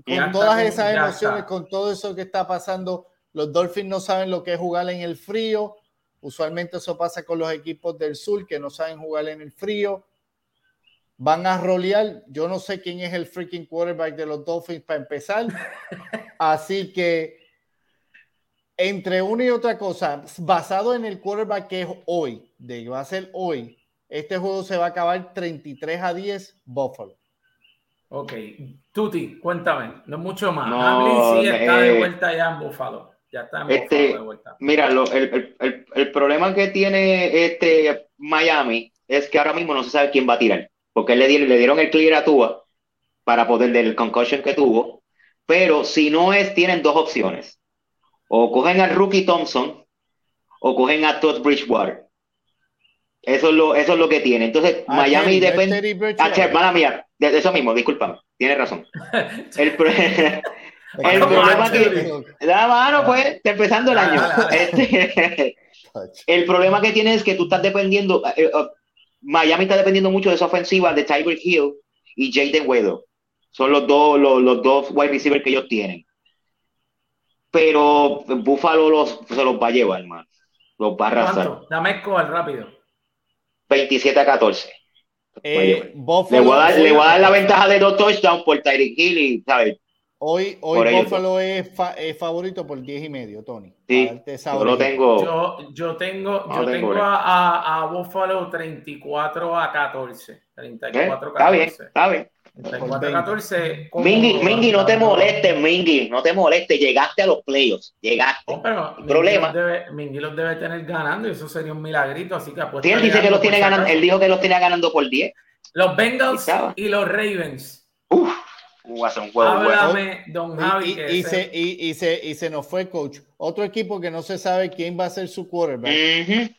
Con todas esas emociones, con todo eso que está pasando, los Dolphins no saben lo que es jugar en el frío. Usualmente eso pasa con los equipos del sur que no saben jugar en el frío. Van a rolear. Yo no sé quién es el freaking quarterback de los Dolphins para empezar. Así que entre una y otra cosa, basado en el quarterback que es hoy, de que va a ser hoy, este juego se va a acabar 33 a 10 Buffalo. Ok, Tuti, cuéntame, no mucho más. No, sí está de vuelta ya en Buffalo. Ya está en este, Buffalo de vuelta. Mira, el, el, el, problema que tiene este Miami es que ahora mismo no se sabe quién va a tirar. Porque le, le dieron el clear a Tua para poder del concussion que tuvo. Pero si no es, tienen dos opciones o cogen a Rookie Thompson o cogen a Todd Bridgewater. Eso es lo, eso es lo que tiene. Entonces, Miami depende. Ah, mía, de eso mismo, discúlpame, tienes razón. El, problema que. La mano, pues, empezando el año. Este, el problema que tiene es que tú estás dependiendo. Eh, eh, Miami está dependiendo mucho de esa ofensiva de Tiger Hill y Jaden Weather. Son los dos, los, los dos wide receivers que ellos tienen. Pero Buffalo los, se los va a llevar, hermano. Los va a arrasar. Dame el rápido. 27 a 14. Eh, le, voy a dar, la ventaja de dos touchdowns por Tyreek Hill y, ¿sabes? Hoy, hoy Buffalo es, favorito por 10 y medio, Tony. Sí, yo lo tengo. Yo, yo tengo, yo tengo a, a, Buffalo 34 a 14. 34 a 14. Está bien, está bien. 14. Mingy, Mingy, no te molestes, Mingy, no te molestes. Llegaste a los playoffs, llegaste. pero problema. Mingy los debe tener ganando y eso sería un milagrito. Así que sí, él dice que los tiene ganando, él dijo que los tiene ganando por 10. Los Bengals y los Ravens. Uf, uh, hace un juego Háblame, don Javi. Y, se, y, se, y se nos fue, coach. Otro equipo que no se sabe quién va a ser su quarterback.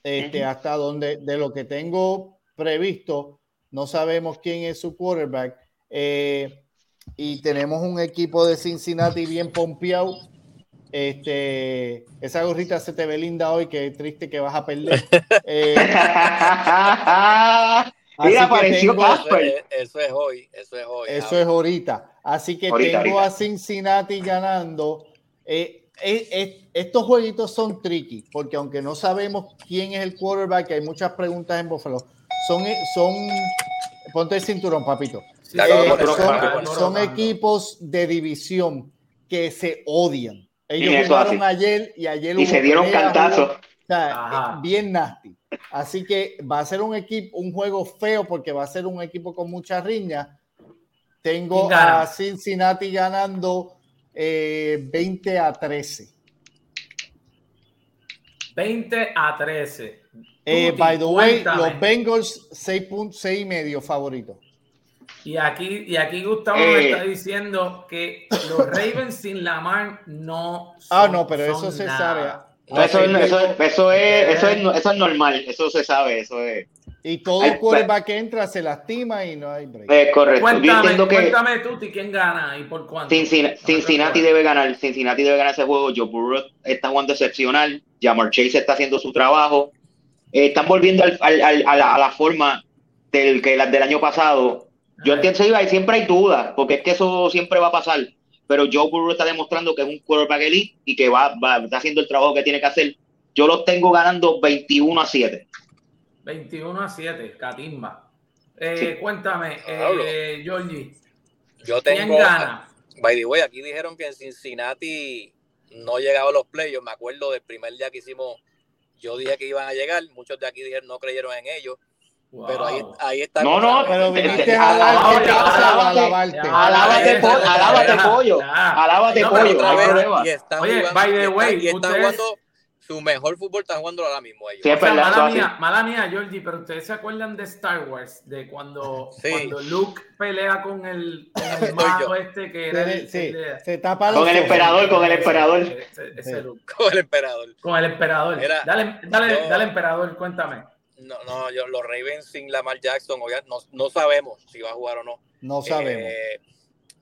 este, Hasta donde, de lo que tengo previsto, no sabemos quién es su quarterback eh, y tenemos un equipo de Cincinnati bien pompeado. Este, esa gorrita se te ve linda hoy, que triste que vas a perder. Eh, Mira, apareció Eso es hoy, eso es hoy. Eso es ahorita. Así que tengo a Cincinnati ganando. Eh, estos jueguitos son tricky, porque aunque no sabemos quién es el quarterback, hay muchas preguntas en Buffalo. Son, son, ponte el cinturón, papito. Son, equipos de división que se odian. Ellos jugaron ayer y ayer y se dieron cantazos. bien nasty. Así que va a ser un equipo, un juego feo porque va a ser un equipo con mucha riña. Tengo a Cincinnati ganando 20 eh, a 13. 20 a 13. Eh, by the way, los Bengals 6.6 y medio favorito. Y aquí, y aquí Gustavo me eh. está diciendo que los Ravens sin Lamar no. ah, no, pero eso se sabe. eso, eso, eso, es, eso, es, eso es normal, eso se sabe, eso es. Y todo el quarterback que entra se lastima y no hay break. Eh, correcto. Cuéntame, que cuéntame tú, ¿quién gana y por cuánto? Cincinnati, debe ganar, Cincinnati debe ganar ese juego. Joe Burrow está jugando excepcional. Jamar Chase está haciendo su trabajo. Eh, están volviendo al, al, a, la, a, la, forma del, que, del año pasado. Yo entiendo, que siempre hay dudas, porque es que eso siempre va a pasar. Pero Joe Burrow está demostrando que es un quarterback elite y que va, va, está haciendo el trabajo que tiene que hacer. Yo los tengo ganando 21 a 7. 21 a 7, Catimba. Eh, Cuéntame, eh, Georgie. Yo tengo. ¿Quién gana? By the way, aquí dijeron que en Cincinnati no llegaba a los playoffs. Me acuerdo del primer día que hicimos. Yo dije que iban a llegar. Muchos de aquí dijeron no creyeron en ellos. Pero ahí, ahí está. No, no, pero viniste a alabarte. Alábate pollo. Alábate pollo. Oye, by the way, y están jugando su mejor fútbol, están jugando ahora mismo ellos. Sí, mala, mía, mala mía, Georgie, pero ustedes se acuerdan de Star Wars, de cuando, cuando Luke pelea con el, con el mago este que era el, sí, se tapa con el emperador, con el emperador. Ese, Luke. Con el emperador. Con el emperador. dale, dale, dale, emperador, cuéntame. No, no, yo, los Ravens sin Lamar Jackson, no, no sabemos si va a jugar o no. No sabemos. Eh,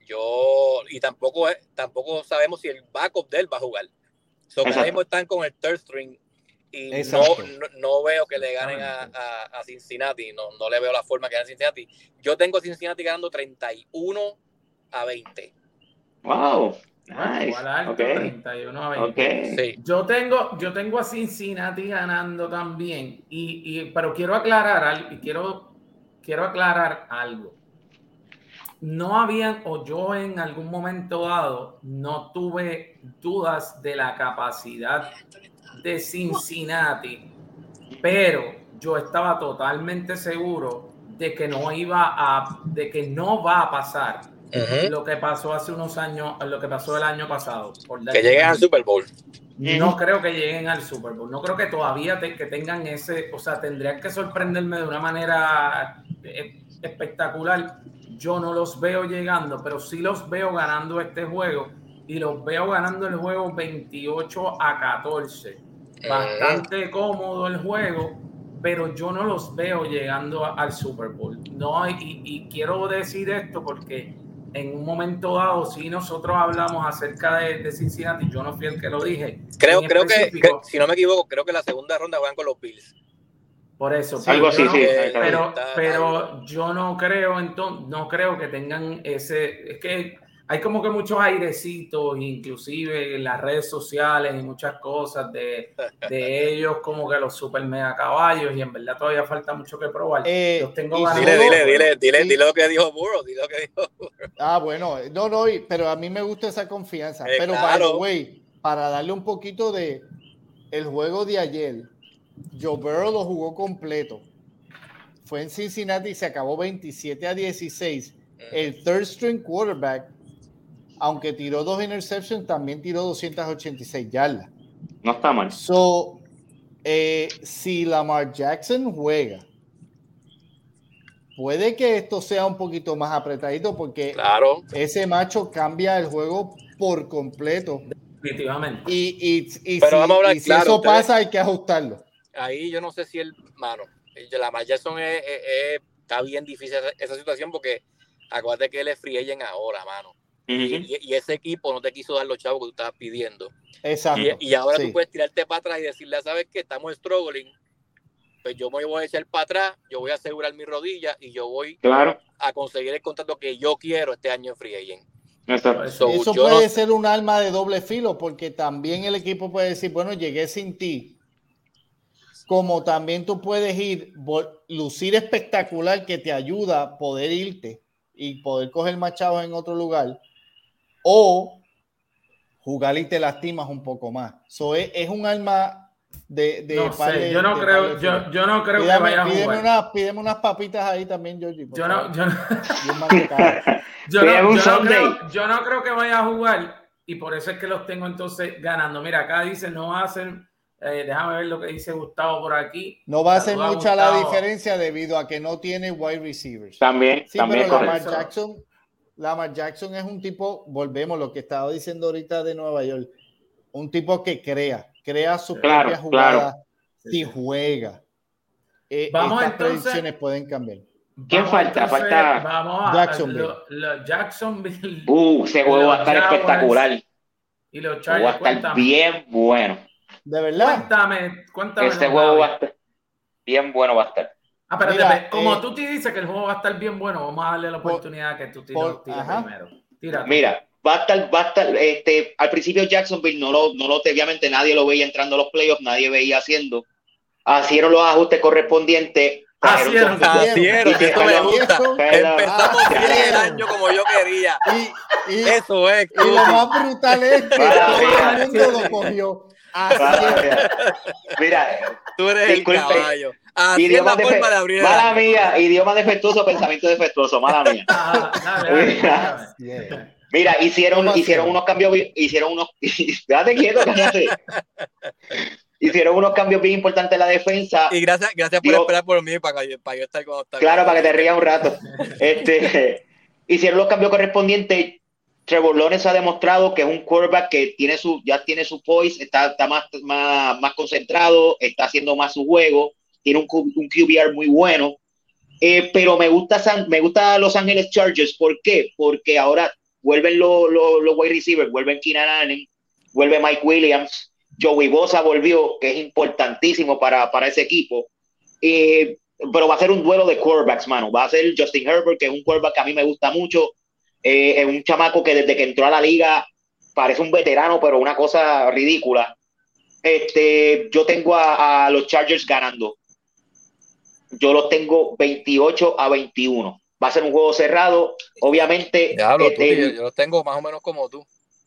yo, y tampoco, tampoco sabemos si el backup de él va a jugar. So, mismo están con el third string y no, no, veo que le ganen a, a, Cincinnati, no, no le veo la forma que ganen a Cincinnati. Yo tengo a Cincinnati ganando 31 a 20. Wow. Nice. okay. 31 a 20. Yo, tengo, yo tengo a Cincinnati ganando también, y, y, pero quiero aclarar, y quiero, quiero aclarar algo. No habían, o yo en algún momento dado, no tuve dudas de la capacidad de Cincinnati, pero yo estaba totalmente seguro de que no iba a, de que no va a pasar lo que pasó hace unos años, lo que pasó el año pasado. que lleguen al Super Bowl. No creo que lleguen al Super Bowl. No creo que todavía que tengan ese, o sea, tendrían que sorprenderme de una manera eh, espectacular. Yo no los veo llegando, pero sí los veo ganando este juego y los veo ganando el juego 28 a 14. Bastante cómodo el juego, pero yo no los veo llegando al Super Bowl. No, y, y quiero decir esto porque en un momento dado, si nosotros hablamos acerca de, Cincinnati, yo no fui el que lo dije. Creo, creo que, si no me equivoco, creo que la segunda ronda juegan con los Bills. Por eso. Algo así, sí. Pero, pero yo no creo, entonces, no creo que tengan ese. Es que hay como que muchos airecitos, inclusive en las redes sociales y muchas cosas de, de ellos como que los super mega caballos y en verdad todavía falta mucho que probar. Eh, los tengo dile, dile, dile, dile, dile, lo que dijo Burro, dile lo que dijo Ah, bueno, no, no, pero a mí me gusta esa confianza. Eh, pero, claro. way, para darle un poquito de el juego de ayer, Joe Burrow lo jugó completo. Fue en Cincinnati y se acabó 27 a 16. El third string quarterback aunque tiró dos interceptions, también tiró 286 yardas. No está mal. So, eh, si Lamar Jackson juega, puede que esto sea un poquito más apretadito porque claro. ese macho cambia el juego por completo. Definitivamente. Y, y, Pero si, vamos a hablar si eso pasa, hay que ajustarlo. Ahí yo no sé si el, mano, Lamar Jackson está bien difícil esa, situación porque acuérdate que él es free agent ahora, mano y, ese equipo no te quiso dar los chavos que tú estabas pidiendo. Exacto. Y, ahora tú puedes tirarte para atrás y decirle, ¿sabes qué? Estamos struggling. Pues yo me voy a echar para atrás, yo voy a asegurar mi rodilla y yo voy a conseguir el contrato que yo quiero este año en Free Agent. Eso puede ser un arma de doble filo porque también el equipo puede decir, bueno, llegué sin ti. Como también tú puedes ir, lucir espectacular que te ayuda a poder irte y poder coger machados en otro lugar o jugar y te lastimas un poco más. So, es, un alma de, de, no sé, yo no creo, yo, yo, no creo que vaya a jugar. Unas, pídeme unas papitas ahí también, Georgie. Yo no, yo, no, yo, no, yo, creo, yo no creo que vaya a jugar y por eso es que los tengo entonces ganando. Mira, acá dice no va a ser, eh, déjame ver lo que dice Gustavo por aquí. No va a ser mucha la diferencia debido a que no tiene wide receivers. También, sí, también pero Lamar Jackson Lamar Jackson es un tipo, volvemos lo que estaba diciendo ahorita de Nueva York, un tipo que crea, crea su propia jugada si juega. Eh, vamos estas entonces, predicciones pueden cambiar. ¿Quién falta? falta vamos a Jacksonville. Lo, Jacksonville. Uh, ese juego va a estar espectacular. Y los Chargers, va a estar bien bueno. De verdad. Cuéntame, cuéntame. Este juego va a estar bien bueno, va a estar. Ah, pero Mira, como eh, tú te dices que el juego va a estar bien bueno, vamos a darle la oportunidad que tú tires, primero. Mira, va a estar, va a estar, este, al principio Jacksonville no lo, no lo, obviamente nadie lo veía entrando a los playoffs, nadie veía haciendo, hicieron los ajustes correspondientes. Hicieron, hicieron, que esto me gusta. Empezamos bien el año como yo quería. Y, y Eso es. Y lo más brutal es que todo el mundo lo cogió. Mira, tú eres el caballo. Así idioma es la forma de abrir Mala mía, idioma defectuoso, pensamiento defectuoso, mala mía. Ah, Mira, hicieron, hicieron unos cambios, hicieron unos, déjate quieto, cállate. Hicieron unos cambios bien importantes en la defensa. Y gracias, gracias por esperar por mí para, para yo estar con Claro, para que te rías un rato. Este, hicieron los cambios correspondientes Trevor Lawrence ha demostrado que es un quarterback que tiene su, ya tiene su poise, está, está más, más, más, concentrado, está haciendo más su juego, tiene un, un QBR muy bueno. Eh, pero me gusta, me gusta Los Ángeles Chargers. ¿Por qué? Porque ahora vuelven los, los, los wide receivers, vuelven Keenan Allen, vuelve Mike Williams, Joey Bosa volvió, que es importantísimo para, para ese equipo. Eh, pero va a ser un duelo de quarterbacks, mano. Va a ser Justin Herbert, que es un quarterback que a mí me gusta mucho eh, es un chamaco que desde que entró a la liga parece un veterano, pero una cosa ridícula. Este, yo tengo a, los Chargers ganando. Yo los tengo 28 a 21. Va a ser un juego cerrado. Obviamente. Este, yo, los tengo más o menos como tú.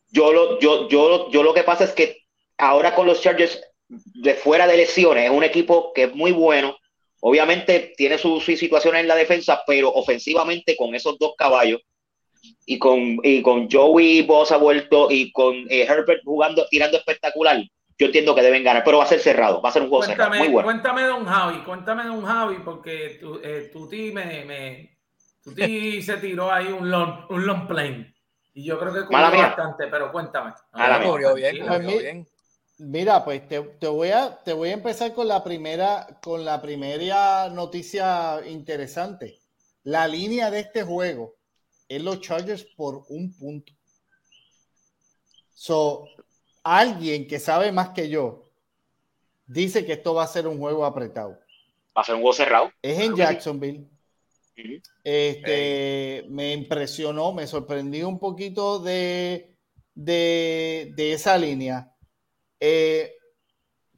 Yo lo, yo, yo, yo lo que pasa es que ahora con los Chargers de fuera de lesiones, es un equipo que es muy bueno. Obviamente tiene sus su situaciones en la defensa, pero ofensivamente con esos dos caballos y con, y con Joey Boss ha vuelto y con eh, Herbert jugando, tirando espectacular, yo entiendo que deben ganar, pero va a ser cerrado, va a ser un juego cuéntame, cerrado. Muy bueno. Cuéntame, don Javi, cuéntame, don Javi, porque tu, eh, tu me, me tu se tiró ahí un long, un long plane. Y yo creo que cubrió bastante, pero cuéntame. bien, Mira, pues te, te, voy a, te voy a empezar con la primera, con la primera noticia interesante. La línea de este juego es los Chargers por un punto. So, alguien que sabe más que yo dice que esto va a ser un juego apretado. Va a ser un juego cerrado. Es en Jacksonville. Este, Me impresionó, me sorprendió un poquito de, de, esa línea. Eh,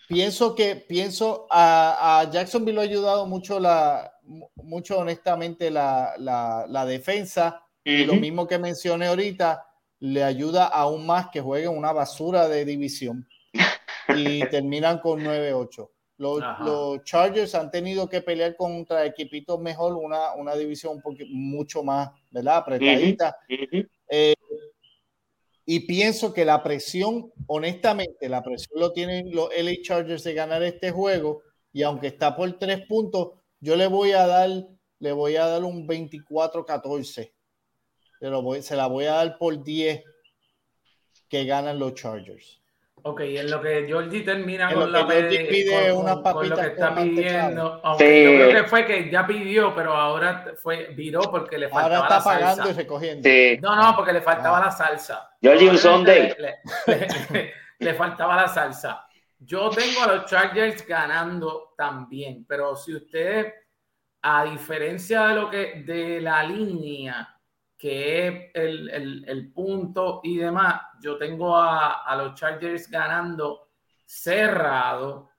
pienso que pienso a, a, Jacksonville lo ha ayudado mucho la mucho honestamente la, la, defensa y lo mismo que mencioné ahorita le ayuda aún más que jueguen una basura de división y terminan con 9-8 los, Chargers han tenido que pelear contra equipitos mejor, una, una división un mucho más, ¿verdad? Apretadita. Eh, y pienso que la presión, honestamente, la presión lo tienen los LA Chargers de ganar este juego. Y aunque está por tres puntos, yo le voy a dar, le voy a dar un 24-14. Se, se la voy a dar por 10 que ganan los Chargers. Ok, en lo que Georgie termina con, la pide con, con, lo que está pidiendo, aunque yo creo que fue que ya pidió, pero ahora fue viró porque le faltaba ahora está pagando y recogiendo. No, no, porque le faltaba ah. la salsa. Georgie un Sunday. Le, faltaba la salsa. Yo tengo a los Chargers ganando también, pero si usted, a diferencia de lo que de la línea que es el, punto y demás, yo tengo a, los Chargers ganando cerrado,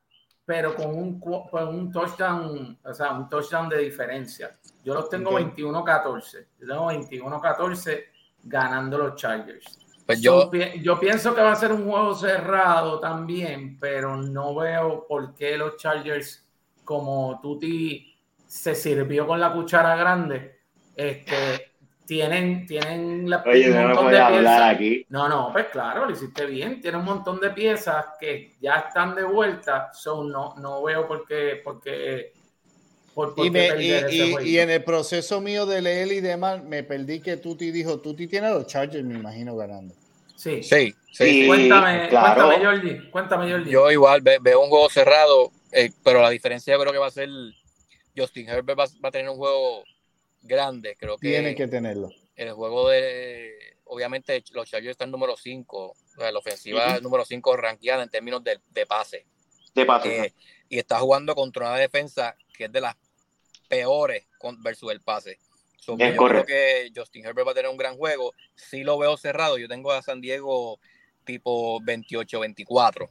pero con un, un touchdown, o sea, un touchdown de diferencia. Yo los tengo 21-14. Yo tengo 21-14 ganando los Chargers. Pues yo, yo pienso que va a ser un juego cerrado también, pero no veo por qué los Chargers, como Tuti se sirvió con la cuchara grande, este, tienen, tienen la, Oye, un montón no de piezas. Aquí. No, no, pues claro, lo hiciste bien. Tiene un montón de piezas que ya están de vuelta. son no, no veo por qué, por qué, por, y, y, en el proceso mío de leer y demás, me perdí que Tuti dijo, Tuti tiene los Chargers, me imagino, ganando. Sí, sí, sí. Cuéntame, cuéntame, Jordi. Cuéntame, Jordi. Yo igual veo un juego cerrado, eh, pero la diferencia yo creo que va a ser Justin Herbert va, va a tener un juego grande, creo que. Tiene que tenerlo. El juego de. Obviamente, los Chargers están número 5. la ofensiva número 5 rankeada en términos de, de pase. De pase. Eh, y está jugando contra una defensa que es de las peores versus el pase. yo creo que Justin Herbert va a tener un gran juego. Si lo veo cerrado, yo tengo a San Diego tipo 28-24.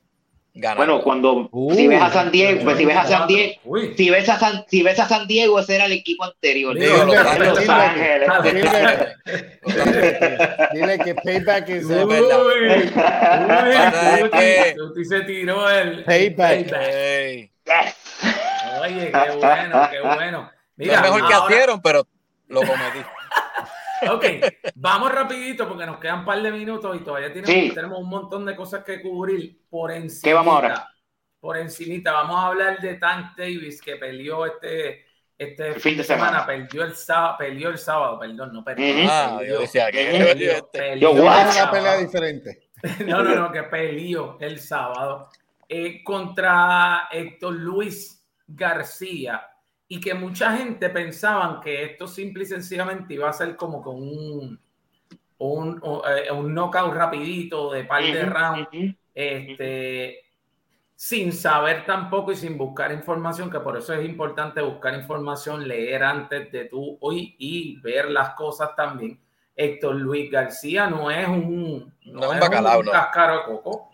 Bueno, cuando si ves a San Diego, pues, si ves a San Diego, si ves a San, si ves a San Diego, ese era el equipo anterior. Dile, que payback es uy, uy, se tiró el payback. Oye, qué bueno, qué bueno. Mira, mejor que hicieron, pero lo cometí. Ok, vamos rapidito porque nos quedan un par de minutos y todavía tenemos, un montón de cosas que cubrir. Por encima. ¿Qué vamos ahora? Por encimita, vamos a hablar de Tank Davis que peleó este, este fin de semana, Perdió, el sábado, peleó el sábado, perdón, no perdió. Ah, yo decía que yo una pelea diferente. no, no, no, que peleó el sábado eh, contra Héctor Luis García y que mucha gente pensaban que esto simple y sencillamente iba a ser como con un, un, eh, un knockout rapidito de par de rounds, este, sin saber tampoco y sin buscar información, que por eso es importante buscar información, leer antes de tú hoy y ver las cosas también. Héctor Luis García no es un, no, es un, cascaro de coco.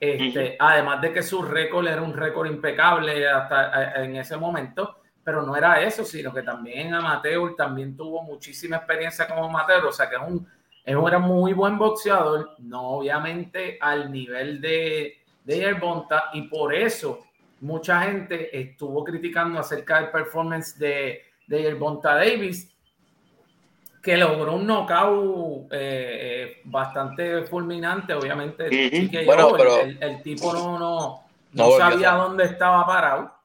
Este, Además de que su récord era un récord impecable hasta eh, en ese momento pero no era eso, sino que también amateur también tuvo muchísima experiencia como amateur, o sea que es un, era muy buen boxeador, no obviamente al nivel de, de Yerbonta, y por eso mucha gente estuvo criticando acerca del performance de, de Yerbonta Davis, que logró un knockout eh, eh, bastante fulminante, obviamente. el, tipo no, no, no sabía dónde estaba parado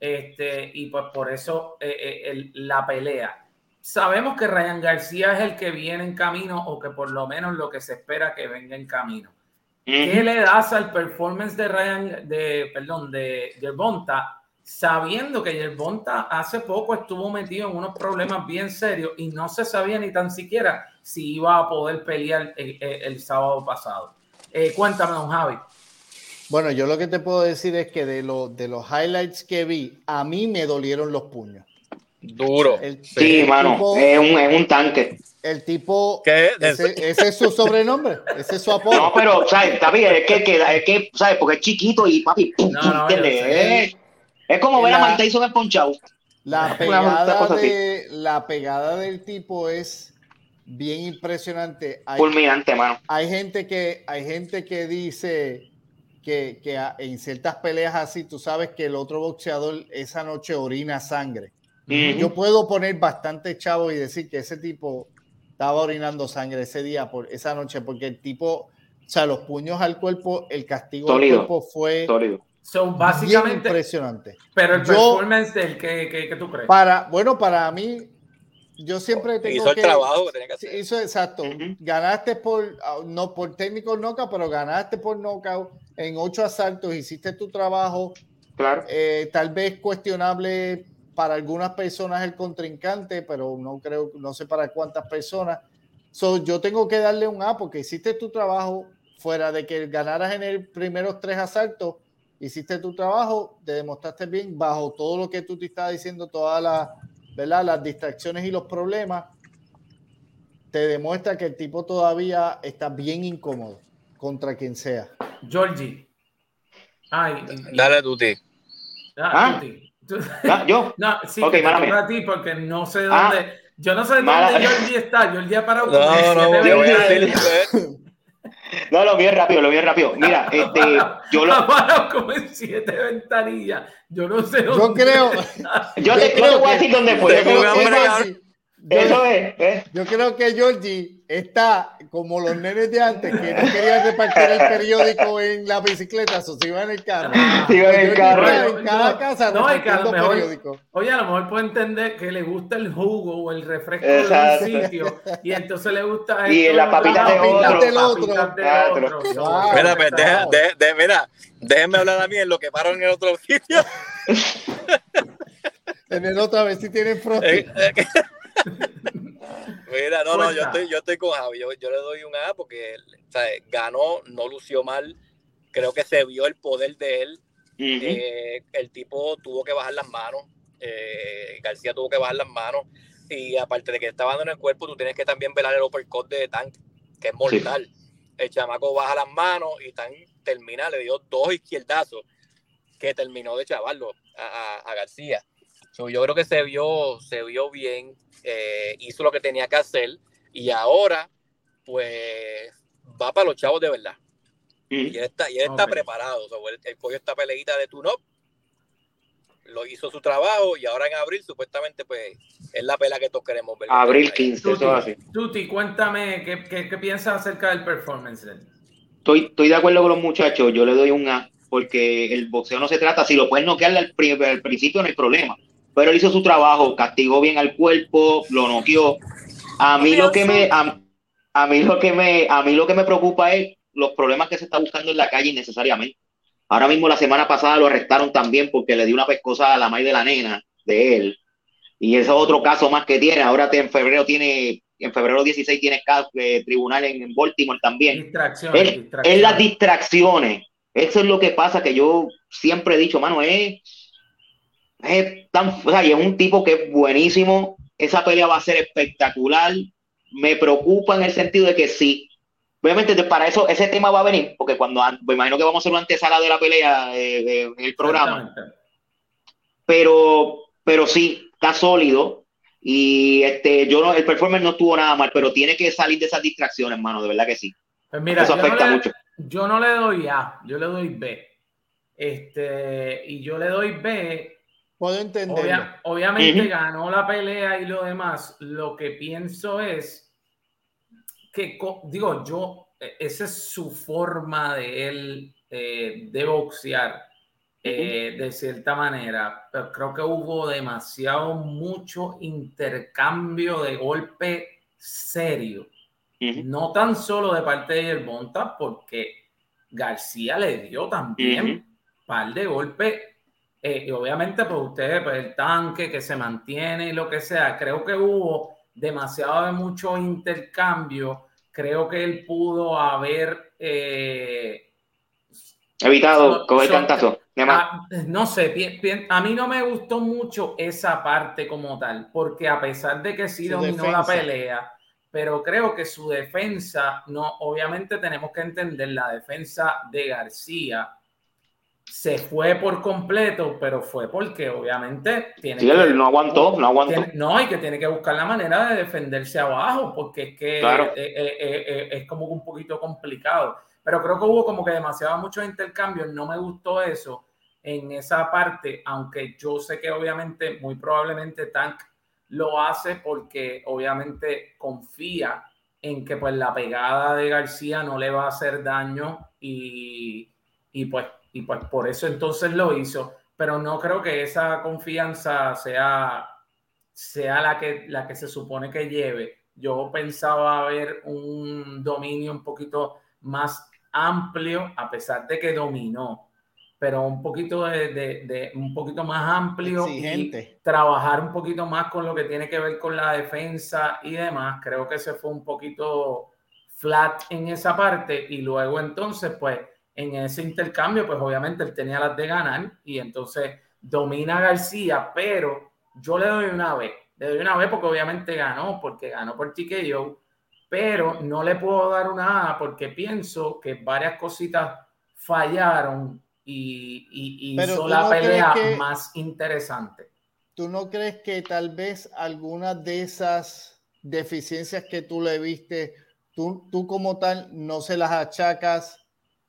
este, y pues por eso eh, eh, la pelea. Sabemos que Ryan García es el que viene en camino o que por lo menos lo que se espera que venga en camino. ¿Qué le das al performance de Ryan, de, perdón, de Yerbonta, sabiendo que Yerbonta hace poco estuvo metido en unos problemas bien serios y no se sabía ni tan siquiera si iba a poder pelear el, sábado pasado? Eh, cuéntame, don Javi. Bueno, yo lo que te puedo decir es que de, de los highlights que vi, a mí me dolieron los puños. Duro. sí, mano, es, un, es un tanque. El tipo, ¿Qué? Ese, ese, es su sobrenombre, ese es su apodo. No, pero, ¿sabes? Está bien, es que, es que, ¿sabes? Porque es chiquito y papi, pum, no, es, es, como ver a Mike Tyson esponchado. La pegada, de, la pegada del tipo es bien impresionante. Hay, Fulminante, mano. Hay gente que, hay gente que dice que, que en ciertas peleas así, tú sabes que el otro boxeador esa noche orina sangre. Yo puedo poner bastante chavo y decir que ese tipo estaba orinando sangre ese día, por esa noche, porque el tipo, o sea, los puños al cuerpo, el castigo al cuerpo fue So, básicamente, impresionante. Pero el performance del que, que, tú crees. Para, bueno, para mí, yo siempre tengo hizo el trabajo que tenía que hacer. Hizo exacto. Ganaste por, ah, no por técnico knockout, pero ganaste por knockout en ocho asaltos, hiciste tu trabajo. Claro. Eh, tal vez cuestionable para algunas personas el contrincante, pero no creo, no sé para cuántas personas. So, yo tengo que darle un A porque hiciste tu trabajo fuera de que ganaras en el primeros tres asaltos hiciste tu trabajo, te demostraste bien bajo todo lo que tú te estabas diciendo, todas las, ¿verdad? las distracciones y los problemas, te demuestra que el tipo todavía está bien incómodo contra quien sea. Georgie. Ay, Dale tú, ti. Ah, ¿Ah? ¿Yo? No, sí, okay, a ti porque no sé ah. dónde. yo no sé dónde Georgie está. Georgie ha parado. No, no, yo voy a decir, No, lo vi rápido, lo vi rápido. Mira, este, yo lo. como en siete ventanillas. Yo no sé dónde. Yo creo. yo te, creo voy a decir dónde fue. Eso es. ¿eh? Yo creo que Georgie está como los nenes de antes que no querían repartir el periódico en la bicicleta, o se iba en el carro. Se iba en el carro. En cada casa no, repartiendo mejor, periódico. Oye, a lo mejor puede entender que le gusta el jugo o el refresco Exacto. del sitio y entonces le gusta y esto, la papita de otro. Del otro. Mira, pues, deja, de, de, mira, déjenme hablar a mí en lo que paro en el otro sitio. en el otro a ver si tienen frosting. Mira, no, no, yo estoy, yo estoy con Javi. Yo, le doy un A porque ganó, no lució mal. Creo que se vio el poder de él. Eh, el tipo tuvo que bajar las manos. Eh, García tuvo que bajar las manos. Y aparte de que estaba dando en el cuerpo, tú tienes que también velar el uppercut de Tank, que es mortal. El chamaco baja las manos y Tank termina, le dio dos izquierdazos que terminó de chavarlo a, García. Yo creo que se vio, se vio bien. Eh, hizo lo que tenía que hacer y ahora pues va para los chavos de verdad. Y él está, y está preparado. el, pollo está peleita de Tunop, lo hizo su trabajo y ahora en abril supuestamente pues es la pela que todos queremos ver. Abril 15, Tuti, así. Tuti, cuéntame ¿qué, qué, piensas acerca del performance. Estoy, estoy de acuerdo con los muchachos, yo le doy un A, porque el boxeo no se trata, si lo puedes noquear al, al principio no hay problema pero él hizo su trabajo, castigó bien al cuerpo, lo noqueó. A mí lo que me a, mí lo que me a mí lo que me preocupa es los problemas que se está buscando en la calle innecesariamente. Ahora mismo la semana pasada lo arrestaron también porque le dio una pescosa a la madre de la nena de él. Y ese es otro caso más que tiene. Ahora en febrero tiene en febrero 16 tiene eh, tribunal en, Baltimore también. Distracciones, es, las distracciones. Eso es lo que pasa que yo siempre he dicho, mano, es es tan, o sea, y es un tipo que es buenísimo. Esa pelea va a ser espectacular. Me preocupa en el sentido de que sí. Obviamente, para eso ese tema va a venir, porque cuando me imagino que vamos a hacer una antesala de la pelea eh, en el programa. Pero, pero sí, está sólido. Y este, yo no, el performance no estuvo nada mal, pero tiene que salir de esas distracciones, hermano, de verdad que sí. Pues mira, eso afecta mucho. Yo no le doy A, yo le doy B. Este, y yo le doy B Puedo entender. obviamente ganó la pelea y lo demás. Lo que pienso es que, digo, yo, e, esa es su forma de él eh, de boxear, eh, de cierta manera. Pero creo que hubo demasiado, mucho intercambio de golpe serio. No tan solo de parte de Yerbonta, porque García le dio también un par de golpes eh, y obviamente, pues ustedes, pues el tanque que se mantiene y lo que sea, creo que hubo demasiado de mucho intercambio. Creo que él pudo haber eh, evitado coger tantazo. Ah, no sé, a mí no me gustó mucho esa parte como tal, porque a pesar de que sí dominó la pelea, pero creo que su defensa, no, obviamente tenemos que entender la defensa de García se fue por completo, pero fue porque obviamente tiene sí, él no aguantó, no aguantó. no, y que tiene que buscar la manera de defenderse abajo, porque es que eh, eh, eh, es como un poquito complicado. Pero creo que hubo como que demasiado muchos intercambios, no me gustó eso en esa parte, aunque yo sé que obviamente, muy probablemente Tank lo hace porque obviamente confía en que pues la pegada de García no le va a hacer daño y, y pues y pues por eso entonces lo hizo, pero no creo que esa confianza sea, sea la, que, la que se supone que lleve. Yo pensaba ver un dominio un poquito más amplio, a pesar de que dominó, pero un poquito de, de, un poquito más amplio y trabajar un poquito más con lo que tiene que ver con la defensa y demás. Creo que se fue un poquito flat en esa parte y luego entonces pues en ese intercambio, pues obviamente él tenía las de ganar y entonces domina García, pero yo le doy una vez, le doy una vez porque obviamente ganó, porque ganó por TKO, pero no le puedo dar una A porque pienso que varias cositas fallaron y, y, hizo la pelea más interesante. ¿Tú no crees que tal vez alguna de esas deficiencias que tú le viste, tú, tú como tal no se las achacas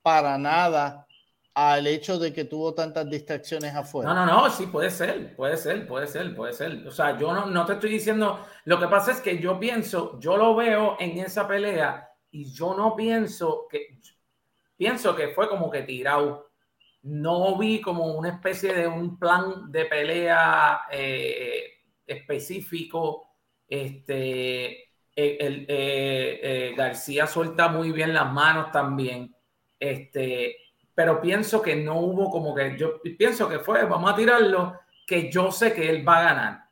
para nada al hecho de que tuvo tantas distracciones afuera. No, no, no, sí, puede ser, puede ser, puede ser, puede ser. O sea, yo no, no te estoy diciendo, lo que pasa es que yo pienso, yo lo veo en esa pelea y yo no pienso que, pienso que fue como que tirado. No vi como una especie de un plan de pelea eh, específico. Este, el, eh, eh, García suelta muy bien las manos también este, pero pienso que no hubo como que yo pienso que fue, vamos a tirarlo, que yo sé que él va a ganar.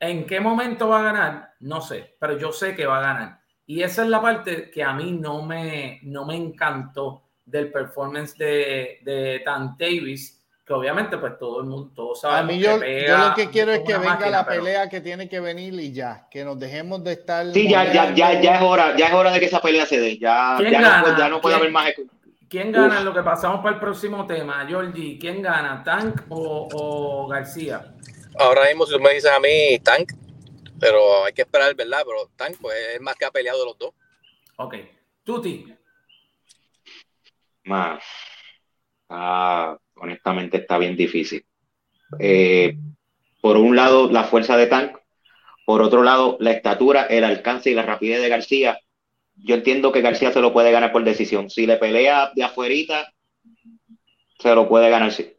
¿En qué momento va a ganar? No sé, pero yo sé que va a ganar. Y esa es la parte que a mí no me, no me encantó del performance de, de Dan Davis, que obviamente pues todo el mundo, todos sabe A mí yo, lo que quiero es que venga la pelea que tiene que venir y ya, que nos dejemos de estar... Sí, ya, ya, ya, ya, es hora, ya es hora de que esa pelea se dé, ya, ya, no, ya no puede haber más... ¿Quién gana en lo que pasamos para el próximo tema, Georgie? ¿Quién gana, Tank o, García? Ahora mismo, si tú me dices a mí, Tank, pero hay que esperar, ¿verdad? Pero Tank, pues es más que ha peleado de los dos. Ok. Tuti. Más. Ah, honestamente está bien difícil. Eh, por un lado, la fuerza de Tank. Por otro lado, la estatura, el alcance y la rapidez de García yo entiendo que García se lo puede ganar por decisión. Si le pelea de afuerita, se lo puede ganar, sí.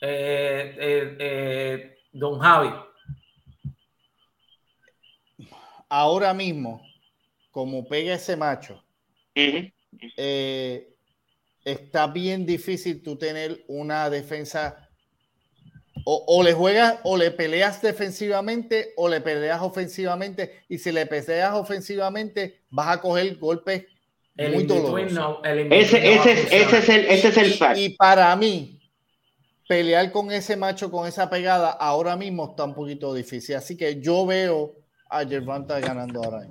Eh, eh, eh, don Javi. Ahora mismo, como pega ese macho, está bien difícil tú tener una defensa o, le juegas o le peleas defensivamente o le peleas ofensivamente. Y si le peleas ofensivamente, vas a coger golpes muy dolorosos. ese, es, el, ese es el fact. Y para mí, pelear con ese macho, con esa pegada, ahora mismo está un poquito difícil. Así que yo veo a Gervonta ganando ahora.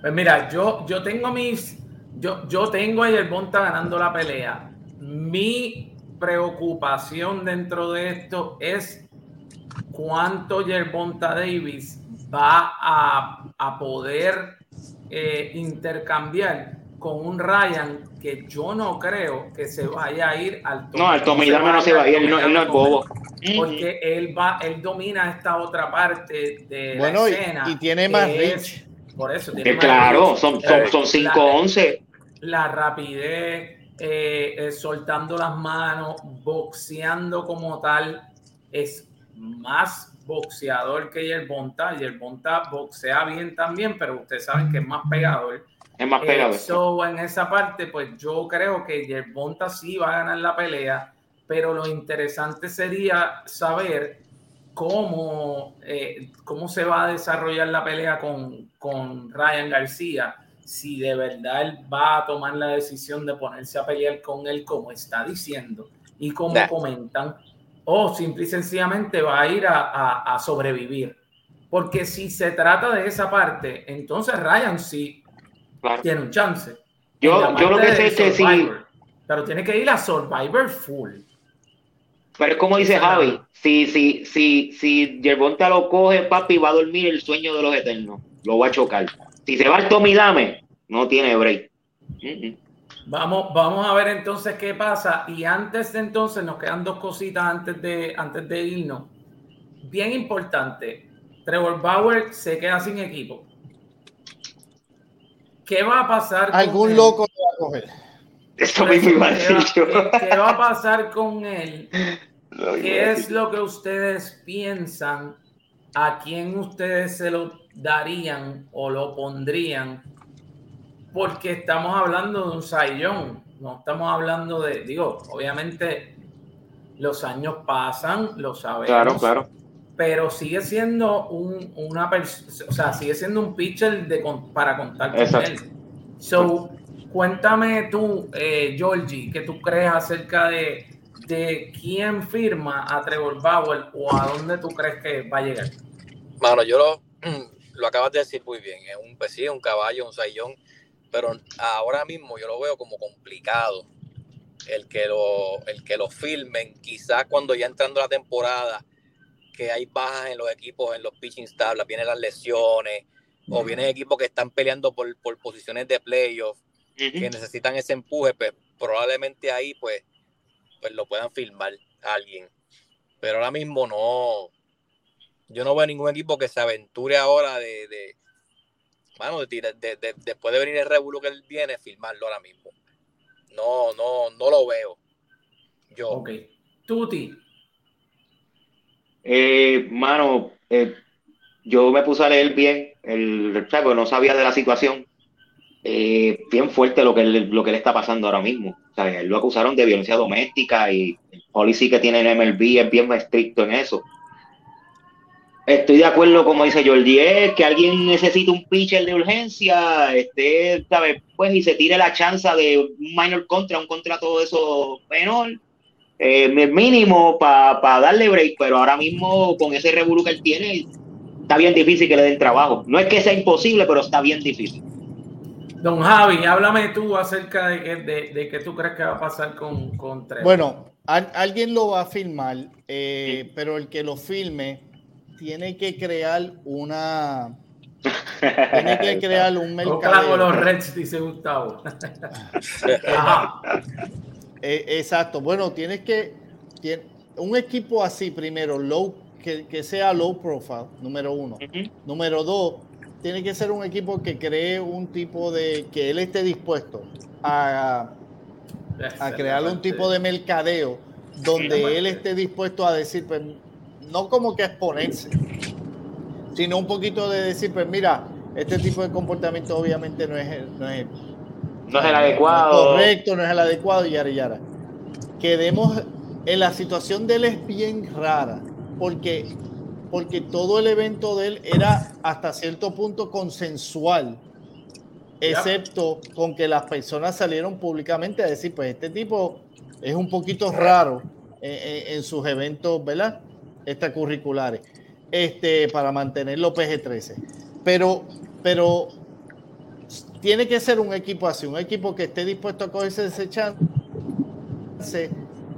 Pues mira, yo, yo tengo mis. Yo, yo tengo a Gervonta ganando la pelea. Mi preocupación dentro de esto es cuánto Yerbonta Davis va a, poder eh, intercambiar con un Ryan que yo no creo que se vaya a ir al No, al Tommy no se va a ir, él no, es bobo. Porque él va, él domina esta otra parte de la escena. Y, tiene más reach. Por eso tiene Claro, son, son, 5-11. La, la rapidez, eh, eh, soltando las manos, boxeando como tal, es más boxeador que Yerbonta. Yerbonta boxea bien también, pero ustedes saben que es más pegador. Es más pegador. en esa parte, pues yo creo que Yerbonta sí va a ganar la pelea, pero lo interesante sería saber cómo, eh, cómo se va a desarrollar la pelea con, con Ryan García si de verdad él va a tomar la decisión de ponerse a pelear con él como está diciendo, y cómo comentan, o simple y sencillamente va a ir a, sobrevivir. Porque si se trata de esa parte, entonces Ryan sí tiene un chance. Yo, yo lo que sé es que sí. Pero tiene que ir a Survivor full. Pero es como dice Javi, si, si, si, si Yerbonta lo coge, papi, va a dormir el sueño de los eternos. Lo va a chocar. Si se va el Tommy Dame, no tiene break. Vamos, vamos a ver entonces qué pasa. Y antes de entonces, nos quedan dos cositas antes de, antes de irnos. Bien importante. Trevor Bauer se queda sin equipo. ¿Qué va a pasar? Algún loco lo va a coger. Eso mismo a decir ¿Qué va a pasar con él? ¿Qué es lo que ustedes piensan? ¿A quién ustedes se lo darían o lo pondrían? Porque estamos hablando de un sayón, no estamos hablando de, digo, obviamente los años pasan, lo sabemos. Claro, claro. Pero sigue siendo un, una persona, o sea, sigue siendo un pitcher de, para contar con él. So, cuéntame tú, eh, Georgie, ¿qué tú crees acerca de, de quién firma a Trevor Bauer o a dónde tú crees que va a llegar? Mano, yo lo, lo acabas de decir muy bien. Es un, pues un caballo, un sayón, pero ahora mismo yo lo veo como complicado el que lo, el que lo filmen. Quizás cuando ya entrando la temporada, que hay bajas en los equipos, en los pitching tablas, vienen las lesiones, o vienen equipos que están peleando por, por posiciones de playoff, que necesitan ese empuje, pues probablemente ahí pues, pues lo puedan filmar a alguien. Pero ahora mismo no, yo no veo ningún equipo que se aventure ahora de, de bueno, de, después de venir el revuelo que él viene, filmarlo ahora mismo. No, no, no lo veo. Yo. Ok. Tuti. Eh, mano, eh, yo me puse a leer bien el porque no sabía de la situación. Eh, bien fuerte lo que, lo que le está pasando ahora mismo. O sea, él lo acusaron de violencia doméstica y el policy que tiene el MLB es bien estricto en eso. Estoy de acuerdo, como dice Jordi, es que alguien necesita un pitcher de urgencia, este, ¿sabes? Pues y se tire la chance de un minor contra, un contrato de eso menor, eh, mínimo para darle break, pero ahora mismo con ese revuelo que él tiene, está bien difícil que le den trabajo. No es que sea imposible, pero está bien difícil. Don Javi, háblame tú acerca de, de, de qué tú crees que va a pasar con, con Bueno, alguien lo va a filmar, eh, pero el que lo filme tiene que crear una. Tiene que crear un mercado. los Reds, dice Gustavo. Eh, exacto. Bueno, tienes que. un equipo así, primero, low, que, que sea low profile, número uno. Número dos, tiene que ser un equipo que cree un tipo de. que él esté dispuesto a, a crear un tipo de mercadeo donde él esté dispuesto a decir, pues, no como que exponerse, sino un poquito de decir, pues mira, este tipo de comportamiento obviamente no es, no es, no es el adecuado. correcto, no es el adecuado y yara, yara. Quedemos en la situación de él es bien rara, porque, porque todo el evento de él era hasta cierto punto consensual, excepto con que las personas salieron públicamente a decir, pues este tipo es un poquito raro en, en sus eventos, ¿verdad? Extracurriculares este, para mantener los PG-13. Pero, pero tiene que ser un equipo así, un equipo que esté dispuesto a cogerse ese chance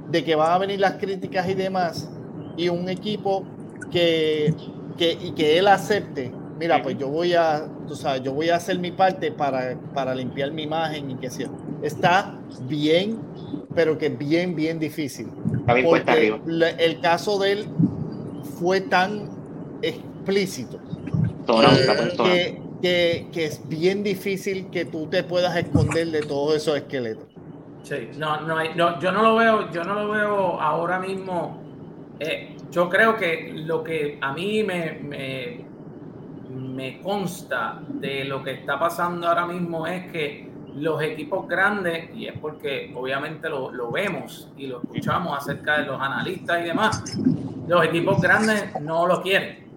de que van a venir las críticas y demás, y un equipo que, que, y que él acepte, mira, pues yo voy a, tú sabes, yo voy a hacer mi parte para, para limpiar mi imagen y que sea. Está bien, pero que bien, bien difícil. Porque el caso de él fue tan explícito que, que, es bien difícil que tú te puedas esconder de todos esos esqueletos. Sí, no, no, no, yo no lo veo, yo no lo veo ahora mismo. Eh, yo creo que lo que a mí me, me, me consta de lo que está pasando ahora mismo es que los equipos grandes, y es porque obviamente lo, lo, vemos y lo escuchamos acerca de los analistas y demás, los equipos grandes no lo quieren.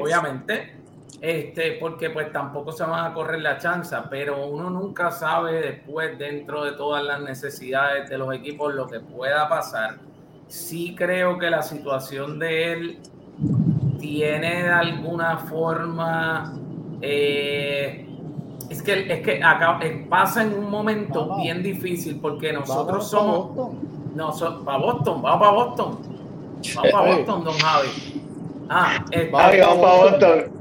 Obviamente, este, porque pues tampoco se van a correr la chanza, pero uno nunca sabe después dentro de todas las necesidades de los equipos lo que pueda pasar. Sí creo que la situación de él tiene de alguna forma eh, es que, es que acá, eh, pasa en un momento bien difícil porque nosotros somos. No, para Boston, vamos para Boston. Vamos para Boston, don Javi. Ah, vamos para Boston.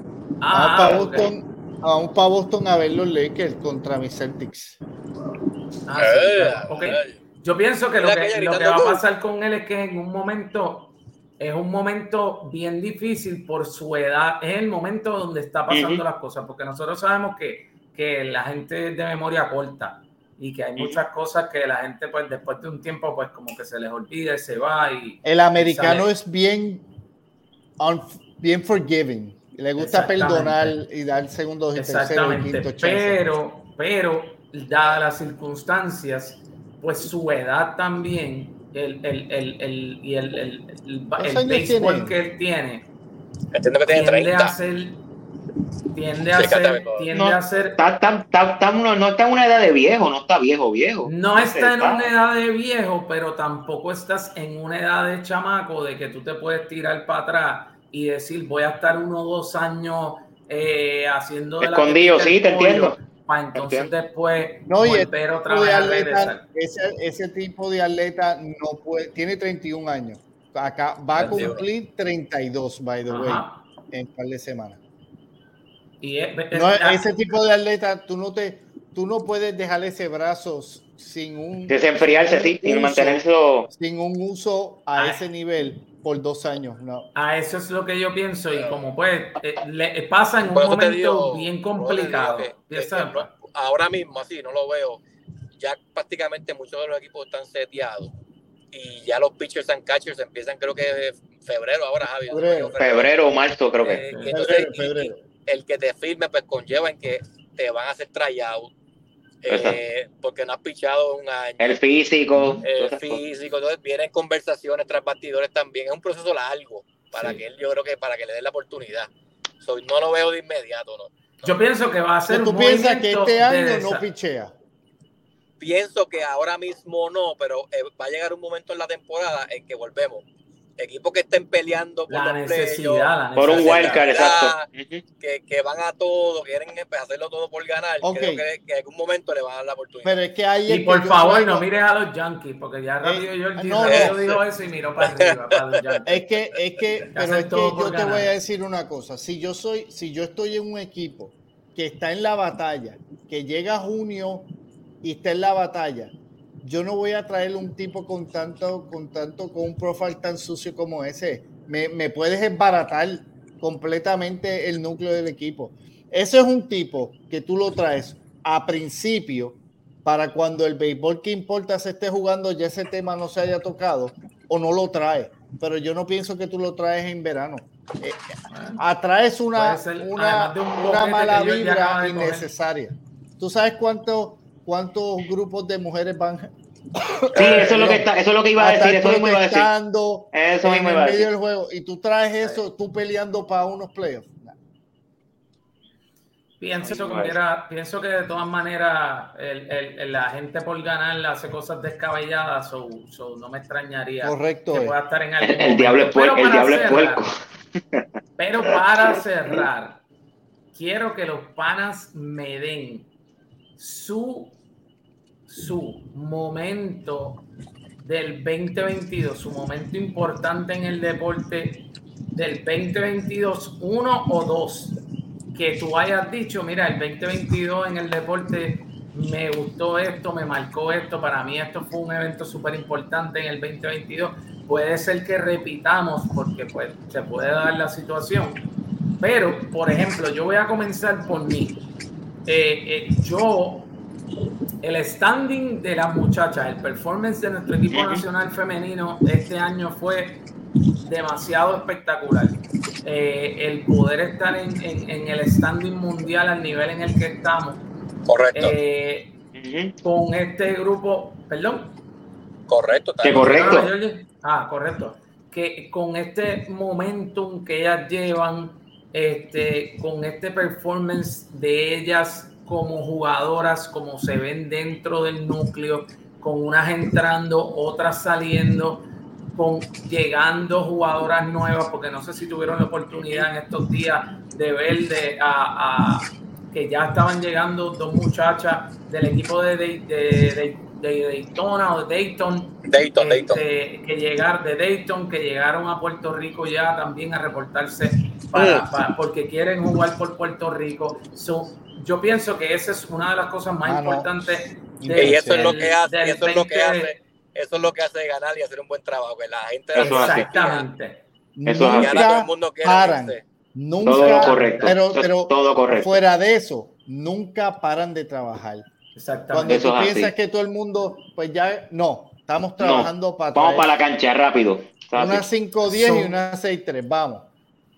Ah, vamos para Boston. Vamos para Boston a ver los Lakers contra mis Celtics. Ah, sí, Yo pienso que lo que, lo que va a pasar con él es que en un momento es un momento bien difícil por su edad, es el momento donde está pasando las cosas, porque nosotros sabemos que, que la gente es de memoria corta y que hay muchas cosas que la gente pues después de un tiempo pues como que se les olvida y se va y el americano es bien bien forgiving. Le gusta perdonar y dar segundos y Exactamente. pero pero dadas las circunstancias pues su edad también el, el, el, el, y el, el, el, béisbol que él tiene, Entiendo que tiene tiende 30. a ser tiende a ser, tiende no, a ser está, está, está, no, no, está en una edad de viejo, no está viejo, viejo. No está en una edad de viejo, pero tampoco estás en una edad de chamaco de que tú te puedes tirar para atrás y decir voy a estar uno o dos años eh, haciendo escondido, sí, te entiendo. para entonces después no, y otra vez atleta, ese, ese, tipo de atleta no puede, tiene 31 años. Acá va a cumplir 32, by the way, en un par de semanas. Y ese tipo de atleta, tú no te, tú no puedes dejar ese brazo sin un desenfriarse, sí, sin mantenerse sin un uso a ah. ese nivel por dos años, no. A eso es lo que yo pienso y como pues eh, le pasa en un momento bien complicado. ahora mismo así, no lo veo. Ya prácticamente muchos de los equipos están seteados y ya los pitchers and catchers empiezan creo que febrero ahora, Javi. Febrero, o marzo creo que. Eh, el que te firme pues conlleva en que te van a hacer tryout eh, porque no has pichado un año. El físico. El físico, entonces vienen conversaciones tras bastidores también. Es un proceso largo para que él, yo creo que para que le den la oportunidad. no lo veo de inmediato, ¿no? Yo pienso que va a ser. ¿Tú piensas que este año no pichea? Pienso que ahora mismo no, pero eh, va a llegar un momento en la temporada en que volvemos equipos que estén peleando por la, necesidad, por un wildcard, exacto. Que, que, van a todo, quieren hacerlo todo por ganar. Creo que, en algún momento le van a dar la oportunidad. Pero es que hay y por favor, no mires a los Yankees, porque ya rápido yo el no, no, dijo eso y miró para arriba. Para los yankees. Es que, es que, pero es que yo te voy a decir una cosa. Si yo soy, si yo estoy en un equipo que está en la batalla, que llega junio y está en la batalla, yo no voy a traer un tipo con tanto, con tanto, con un profile tan sucio como ese. Me, me puedes embaratar completamente el núcleo del equipo. Ese es un tipo que tú lo traes a principio para cuando el béisbol que importa se esté jugando ya ese tema no se haya tocado o no lo trae. Pero yo no pienso que tú lo traes en verano. Eh, atraes una, una, una mala vibra innecesaria. ¿Tú sabes cuánto cuántos grupos de mujeres van Sí, eso es lo que está, eso es lo que iba a, decir, eso mismo iba a decir. Eso mismo iba a decir. Del juego, y tú traes eso, tú peleando para unos playoffs. Pienso que, pienso que de todas maneras el, el, la gente por ganar hace cosas descabelladas, o no me extrañaría Correcto, que pueda estar en algún El, diablo es, el diablo es puerco. Pero para cerrar, quiero que los panas me den su su momento del 2022, su momento importante en el deporte del 2022, uno o dos, que tú hayas dicho, mira, el 2022 en el deporte me gustó esto, me marcó esto, para mí esto fue un evento súper importante en el 2022. Puede ser que repitamos porque pues se puede dar la situación. Pero, por ejemplo, yo voy a comenzar por mí. Eh, eh, yo el standing de las muchachas, el performance de nuestro equipo nacional femenino este año fue demasiado espectacular. Eh, el poder estar en, el standing mundial al nivel en el que estamos. Correcto. Eh, con este grupo, perdón. Correcto. Que correcto. Ah, correcto. Que con este momentum que ellas llevan, este, con este performance de ellas como jugadoras, como se ven dentro del núcleo, con unas entrando, otras saliendo, con llegando jugadoras nuevas, porque no sé si tuvieron la oportunidad en estos días de ver de, a, que ya estaban llegando dos muchachas del equipo de, de, Daytona o de Dayton, Dayton, este, que llegar de Dayton, que llegaron a Puerto Rico ya también a reportarse para, porque quieren jugar por Puerto Rico. Yo pienso que esa es una de las cosas más ah, importantes. y eso es lo que hace, eso es lo que hace, eso es lo que hace ganar y hacer un buen trabajo, que la gente exactamente. Eso nunca todo el mundo paran, nunca, todo correcto, pero, pero todo correcto. fuera de eso, nunca paran de trabajar. Exactamente. Cuando tú piensas que todo el mundo, pues ya no, estamos trabajando para. Vamos para la cancha rápido. Una 5-10 y una 6-3, vamos.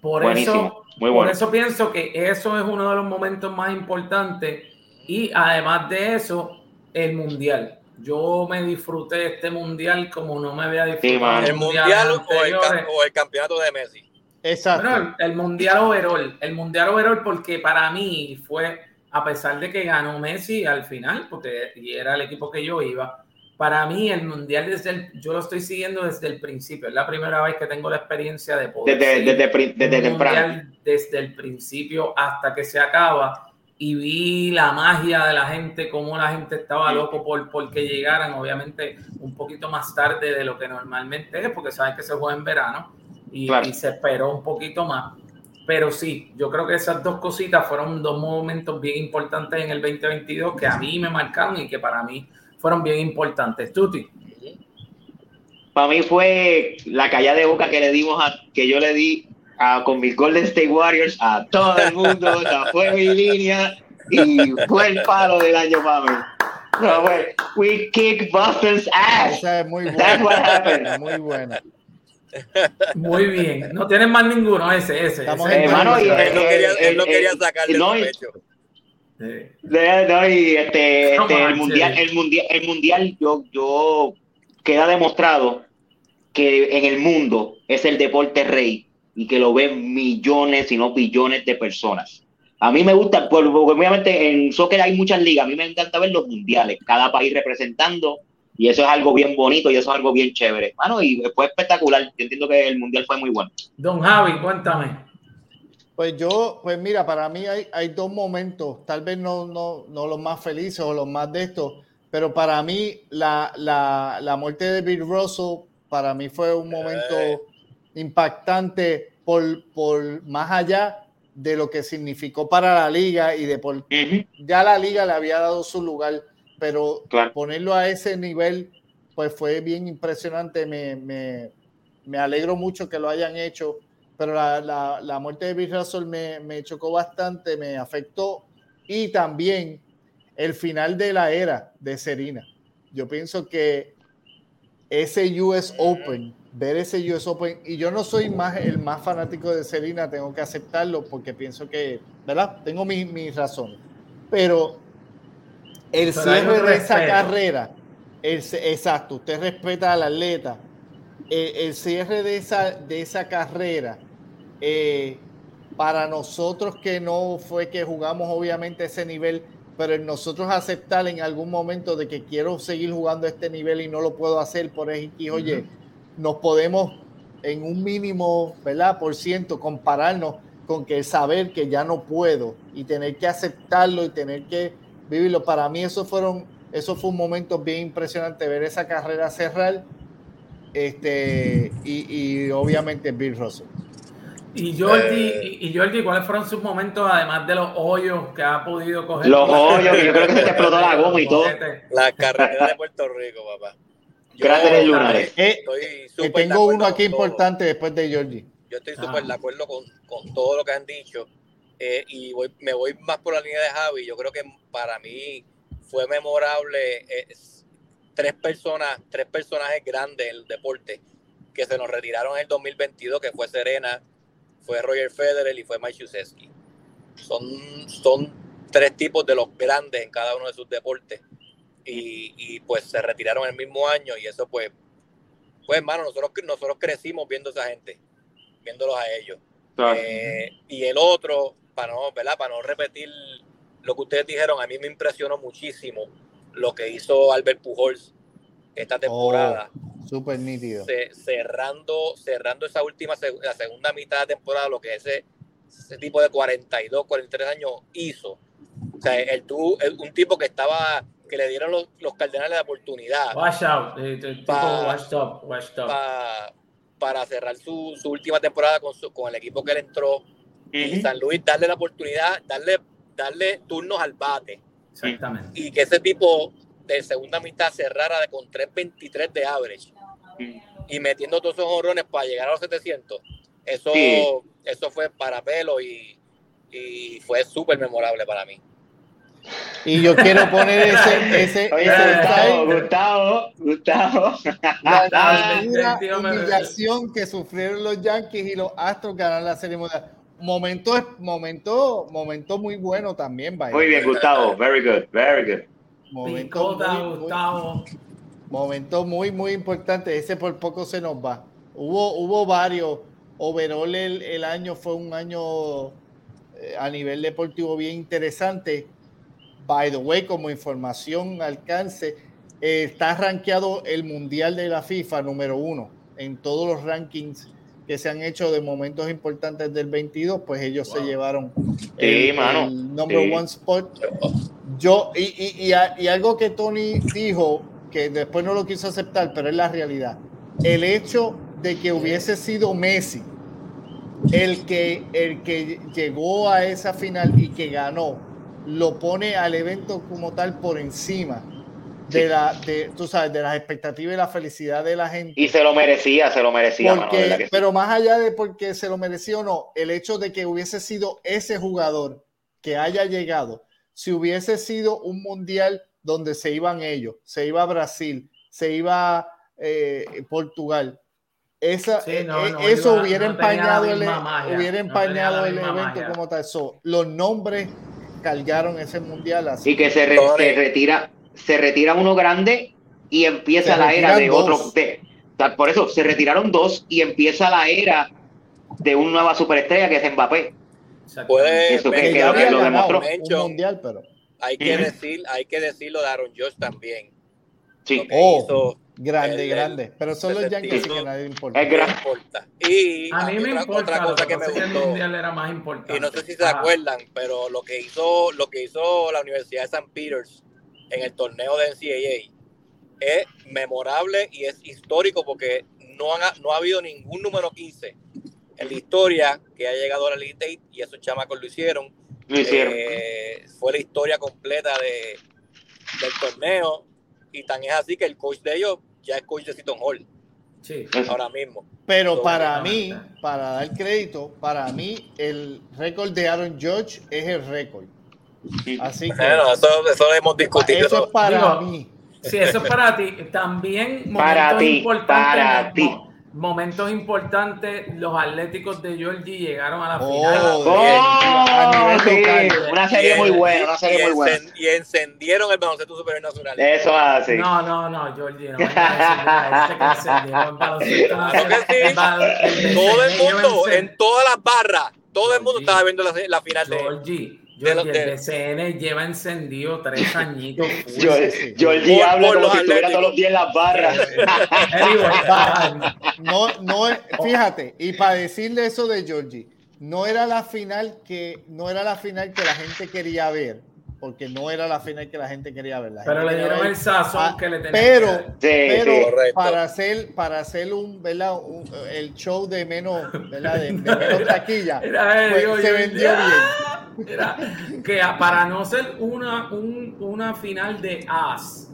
Por eso, por eso pienso que eso es uno de los momentos más importantes. Y además de eso, el mundial. Yo me disfruté este mundial como no me había disfrutado. el mundial, o, el, campeonato de Messi. Exacto. el, el mundial overall. El mundial overall, porque para mí fue a pesar de que ganó Messi al final, porque era el equipo que yo iba, para mí el mundial desde el, yo lo estoy siguiendo desde el principio, es la primera vez que tengo la experiencia de poder desde, desde, desde temprano. desde el principio hasta que se acaba. Y vi la magia de la gente, cómo la gente estaba loco por, por que llegaran, obviamente un poquito más tarde de lo que normalmente es, porque saben que se juega en verano y, y se esperó un poquito más. Pero sí, yo creo que esas dos cositas fueron dos momentos bien importantes en el 2022 que a mí me marcaron y que para mí fueron bien importantes. Tuti. Para mí fue la calla de boca que le dimos a, que yo le di a, con mis Golden State Warriors a todo el mundo. esa fue mi línea y fue el palo del año para mí. No, we kick Boston's ass. Esa es muy buena. That's what happened. Muy buena. Muy bien. No tienen más ninguno, ese, ese. Estamos él, no quería, él no quería sacarle no, pecho. No, y este, este el mundial, el mundial, el mundial, yo, yo queda demostrado que en el mundo es el deporte rey y que lo ven millones, si no billones de personas. A mí me gusta, pues, obviamente en soccer hay muchas ligas, a mí me encanta ver los mundiales, cada país representando y eso es algo bien bonito y eso es algo bien chévere. Bueno, y fue espectacular. Yo entiendo que el mundial fue muy bueno. Don Javi, cuéntame. Pues yo, pues mira, para mí hay, hay dos momentos, tal vez no, no, no los más felices o los más de estos, pero para mí la, la, la muerte de Bill Russell, para mí fue un momento eh. impactante por, por más allá de lo que significó para la liga y de por ya la liga le había dado su lugar pero ponerlo a ese nivel, pues fue bien impresionante. Me, me, me, alegro mucho que lo hayan hecho, pero la, la, la muerte de Bill Russell me, me, chocó bastante, me afectó y también el final de la era de Serena. Yo pienso que ese US Open, ver ese US Open, y yo no soy más el más fanático de Serena, tengo que aceptarlo porque pienso que, ¿verdad? Tengo mis, mis razones, pero el cierre de esa carrera, exacto, usted respeta al atleta, el, cierre de esa, de esa carrera, eh, para nosotros que no fue que jugamos obviamente ese nivel, pero en nosotros aceptar en algún momento de que quiero seguir jugando este nivel y no lo puedo hacer por ejemplo, oye, nos podemos en un mínimo, ¿verdad? Por ciento compararnos con que saber que ya no puedo y tener que aceptarlo y tener que vivirlo. Para mí eso fueron, eso fue un momento bien impresionante ver esa carrera cerrar. Este, y, y obviamente Bill Russell. Y Jordi, eh, y, Jordi, ¿cuáles fueron sus momentos, además de los hoyos que ha podido coger? Los hoyos, yo creo que se te explotó la goma y todo. La carrera de Puerto Rico, papá. Gracias, lunares. Eh, eh, tengo uno aquí importante después de Jordi. Yo estoy súper de acuerdo con, con, todo lo que han dicho. Eh, y voy, me voy más por la línea de Javi. Yo creo que para mí fue memorable eh, tres personas, tres personajes grandes del deporte que se nos retiraron en el 2022, que fue Serena, fue Roger Federer y fue Mike Krzyzewski. Son, son tres tipos de los grandes en cada uno de sus deportes. Y, y pues se retiraron el mismo año y eso pues, pues hermano, nosotros, nosotros crecimos viendo a esa gente, viéndolos a ellos. Eh, y el otro, para no, ¿verdad? para no repetir lo que ustedes dijeron, a mí me impresionó muchísimo lo que hizo Albert Pujols esta temporada. Oh, súper nítido. cerrando, cerrando esa última, la segunda mitad de temporada, lo que ese, ese tipo de 42, 43 años hizo. O sea, el, un tipo que estaba, que le dieron los, los cardenales la oportunidad. Watch out, eh, para cerrar su, su, última temporada con, su, con el equipo que él entró. Y San Luis darle la oportunidad, darle, darle turnos al bate. Exactamente. Y que ese tipo de segunda mitad cerrara con 3.23 de average y metiendo todos esos honrones para llegar a los 700. Eso, eso fue para pelo y, y fue súper memorable para mí. Y yo quiero poner ese, ese, Oye, Gustavo, Gustavo, Gustavo, La humillación que sufrieron los Yankees y los Astros ganar la serie mundial. Momento, momento, momento muy bueno también, vaya. Muy bien, Gustavo. Very good, very good. Momento muy, Gustavo. Momento muy, muy importante. Ese por poco se nos va. Hubo, hubo varios. Overall el, el año fue un año eh, a nivel deportivo bien interesante by the way, como información alcance, eh, está rankeado el Mundial de la FIFA número uno en todos los rankings que se han hecho de momentos importantes del 22, pues ellos se llevaron el, number one spot. Yo, y, y, y, algo que Tony dijo, que después no lo quiso aceptar, pero es la realidad. El hecho de que hubiese sido Messi el que, el que llegó a esa final y que ganó, lo pone al evento como tal por encima de la de tú sabes de las expectativas y la felicidad de la gente y se lo merecía se lo merecía pero más allá de porque se lo merecía o no el hecho de que hubiese sido ese jugador que haya llegado si hubiese sido un mundial donde se iban ellos se iba Brasil se iba eh, Portugal esa, eh, eso hubiera, empañado el, hubiera empañado el evento como tal. los nombres cargaron ese mundial así. Y que se, retira, se retira uno grande y empieza la era de otro. por eso se retiraron dos y empieza la era de una nueva superestrella que es Mbappé. Puede, eso que, lo demostró. mundial, pero hay que decir, hay que decirlo de Aaron Josh también. Sí. Oh, grande, grande. Pero son los Yankees que nadie importa. Es gran. importa. Y a mí me importa, otra cosa que me gustó. Era más importante. Y no sé si se acuerdan, pero lo que hizo, lo que hizo la Universidad de St. Peters en el torneo de NCAA es memorable y es histórico porque no, han, no ha habido ningún número 15 en la historia que ha llegado a la Elite Eight y esos chamacos lo hicieron. Lo hicieron. Eh, fue la historia completa de, del torneo y tan es así que el coach de ellos ya es coach de Seton Hall. Sí. Ahora mismo. Pero para mí, para dar crédito, para mí el récord de Aaron George es el récord. Así que. Bueno, eso, eso lo hemos discutido. Eso es para mí. Sí, eso es para ti. También para ti, para ti momentos importantes, los Atléticos de Georgie llegaron a la oh, final. Oh, una serie muy buena, una serie muy buena. Y encendieron el baloncesto superior nacional. Eso así. No, no, no, Georgie, no. Todo el mundo, en todas las barras, todo el mundo estaba viendo la, la final de Georgie. Yo, el BCN lleva encendido tres añitos. yo, yo el diablo como si estuviera todos los días en las barras. no, no, fíjate, y para decirle eso de Georgie, no era la final que no era la final que la gente quería ver porque no era la final que la gente quería ver. pero le dieron el sazón que le tenían Pero, pero para hacer, para hacer un, ¿verdad? el show de menos, ¿verdad? De, menos taquilla, pues, se vendió bien. Era que para no ser una, un, una final de As,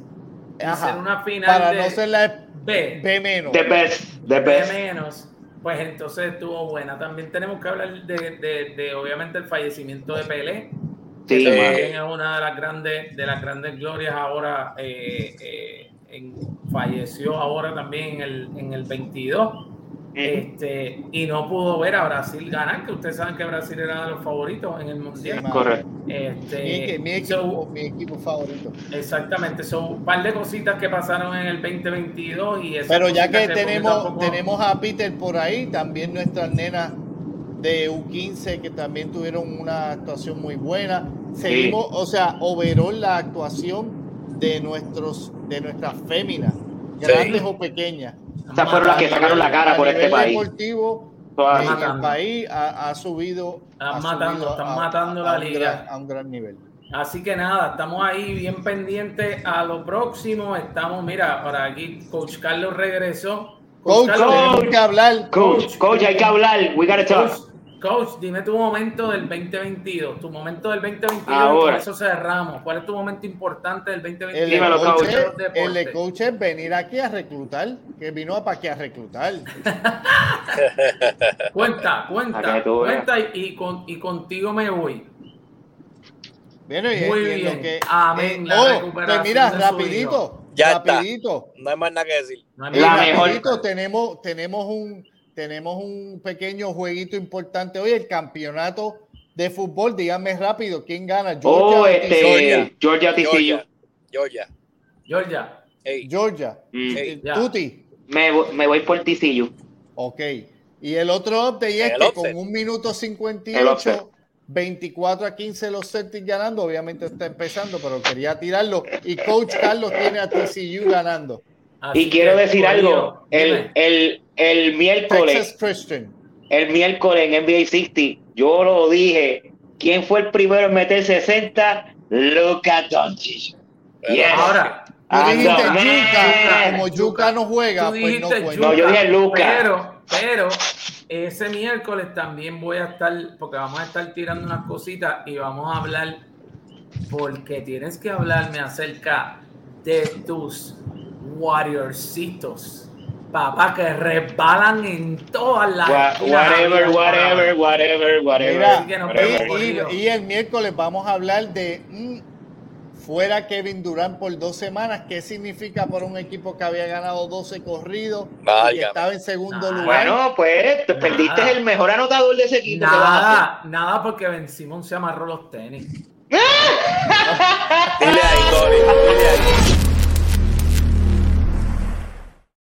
ser una final para de no ser la B, B menos. De best, de B menos. Pues entonces estuvo buena. También tenemos que hablar de, de, de obviamente el fallecimiento de Pelé Sí, también es una de las grandes, de las grandes glorias ahora. Eh, eh, en, falleció ahora también en el, en el 22. Este, y no pudo ver a Brasil ganar, que ustedes saben que Brasil era de los favoritos en el mundial. Correcto. Este, mi, equipo, mi, equipo, favorito. Exactamente, son un par de cositas que pasaron en el 2022 y Pero ya que tenemos, tenemos a Peter por ahí, también nuestras nenas de U15 que también tuvieron una actuación muy buena. Seguimos, o sea, overall la actuación de nuestros de nuestras féminas, grandes o pequeñas. Estas fueron las que sacaron la cara por este país. Deportivo, el país ha, subido, están matando, están matando la liga a un gran nivel. Así que nada, estamos ahí bien pendientes a lo próximo. Estamos, mira, para aquí, Coach Carlos regresó. Coach, coach, que hablar. Coach, coach, hay que hablar. We gotta talk. Coach, dime tu momento del 2022, tu momento del 2022, Ahora. eso cerramos. ¿Cuál es tu momento importante del 2022? El, coach, el de coach es venir aquí a reclutar, que vino para aquí a reclutar. cuenta, cuenta, cuenta y, con, y contigo me voy. Bueno, y Muy bien. Que, Amén. Eh, oh, pues mira, rapidito. Ya rapidito. No hay más nada que decir. la mejor. tenemos, tenemos un tenemos un pequeño jueguito importante hoy, el campeonato de fútbol. Díganme rápido, ¿quién gana? Georgia, oh, este, Georgia, Georgia, Georgia. Georgia. Georgia. Mm. Tuti. Me, me, voy por TCU. Ok. Y el otro update es que con un minuto 58, 24 a 15 los Celtics ganando. Obviamente está empezando, pero quería tirarlo. Y Coach Carlos tiene a TCU ganando y quiero decir algo, el, el, el miércoles, el miércoles en NBA 60, yo lo dije, ¿quién fue el primero en meter 60? Luka Doncic. Ahora, tú dijiste Yuka, como Yuka no juega, pues no, juega. no, yo dije Luka. Pero, pero ese miércoles también voy a estar, porque vamos a estar tirando unas cositas y vamos a hablar, porque tienes que hablarme acerca de tus Warriorcitos. Papá, que resbalan en todas las. whatever, whatever, whatever, whatever. y, el miércoles vamos a hablar de mm, fuera Kevin Durant por dos semanas. ¿Qué significa para un equipo que había ganado 12 corridos y estaba en segundo lugar? Bueno, pues te perdiste el mejor anotador de ese equipo. Nada, nada, porque Ben Simon se amarró los tenis. dile ahí, Dile ahí.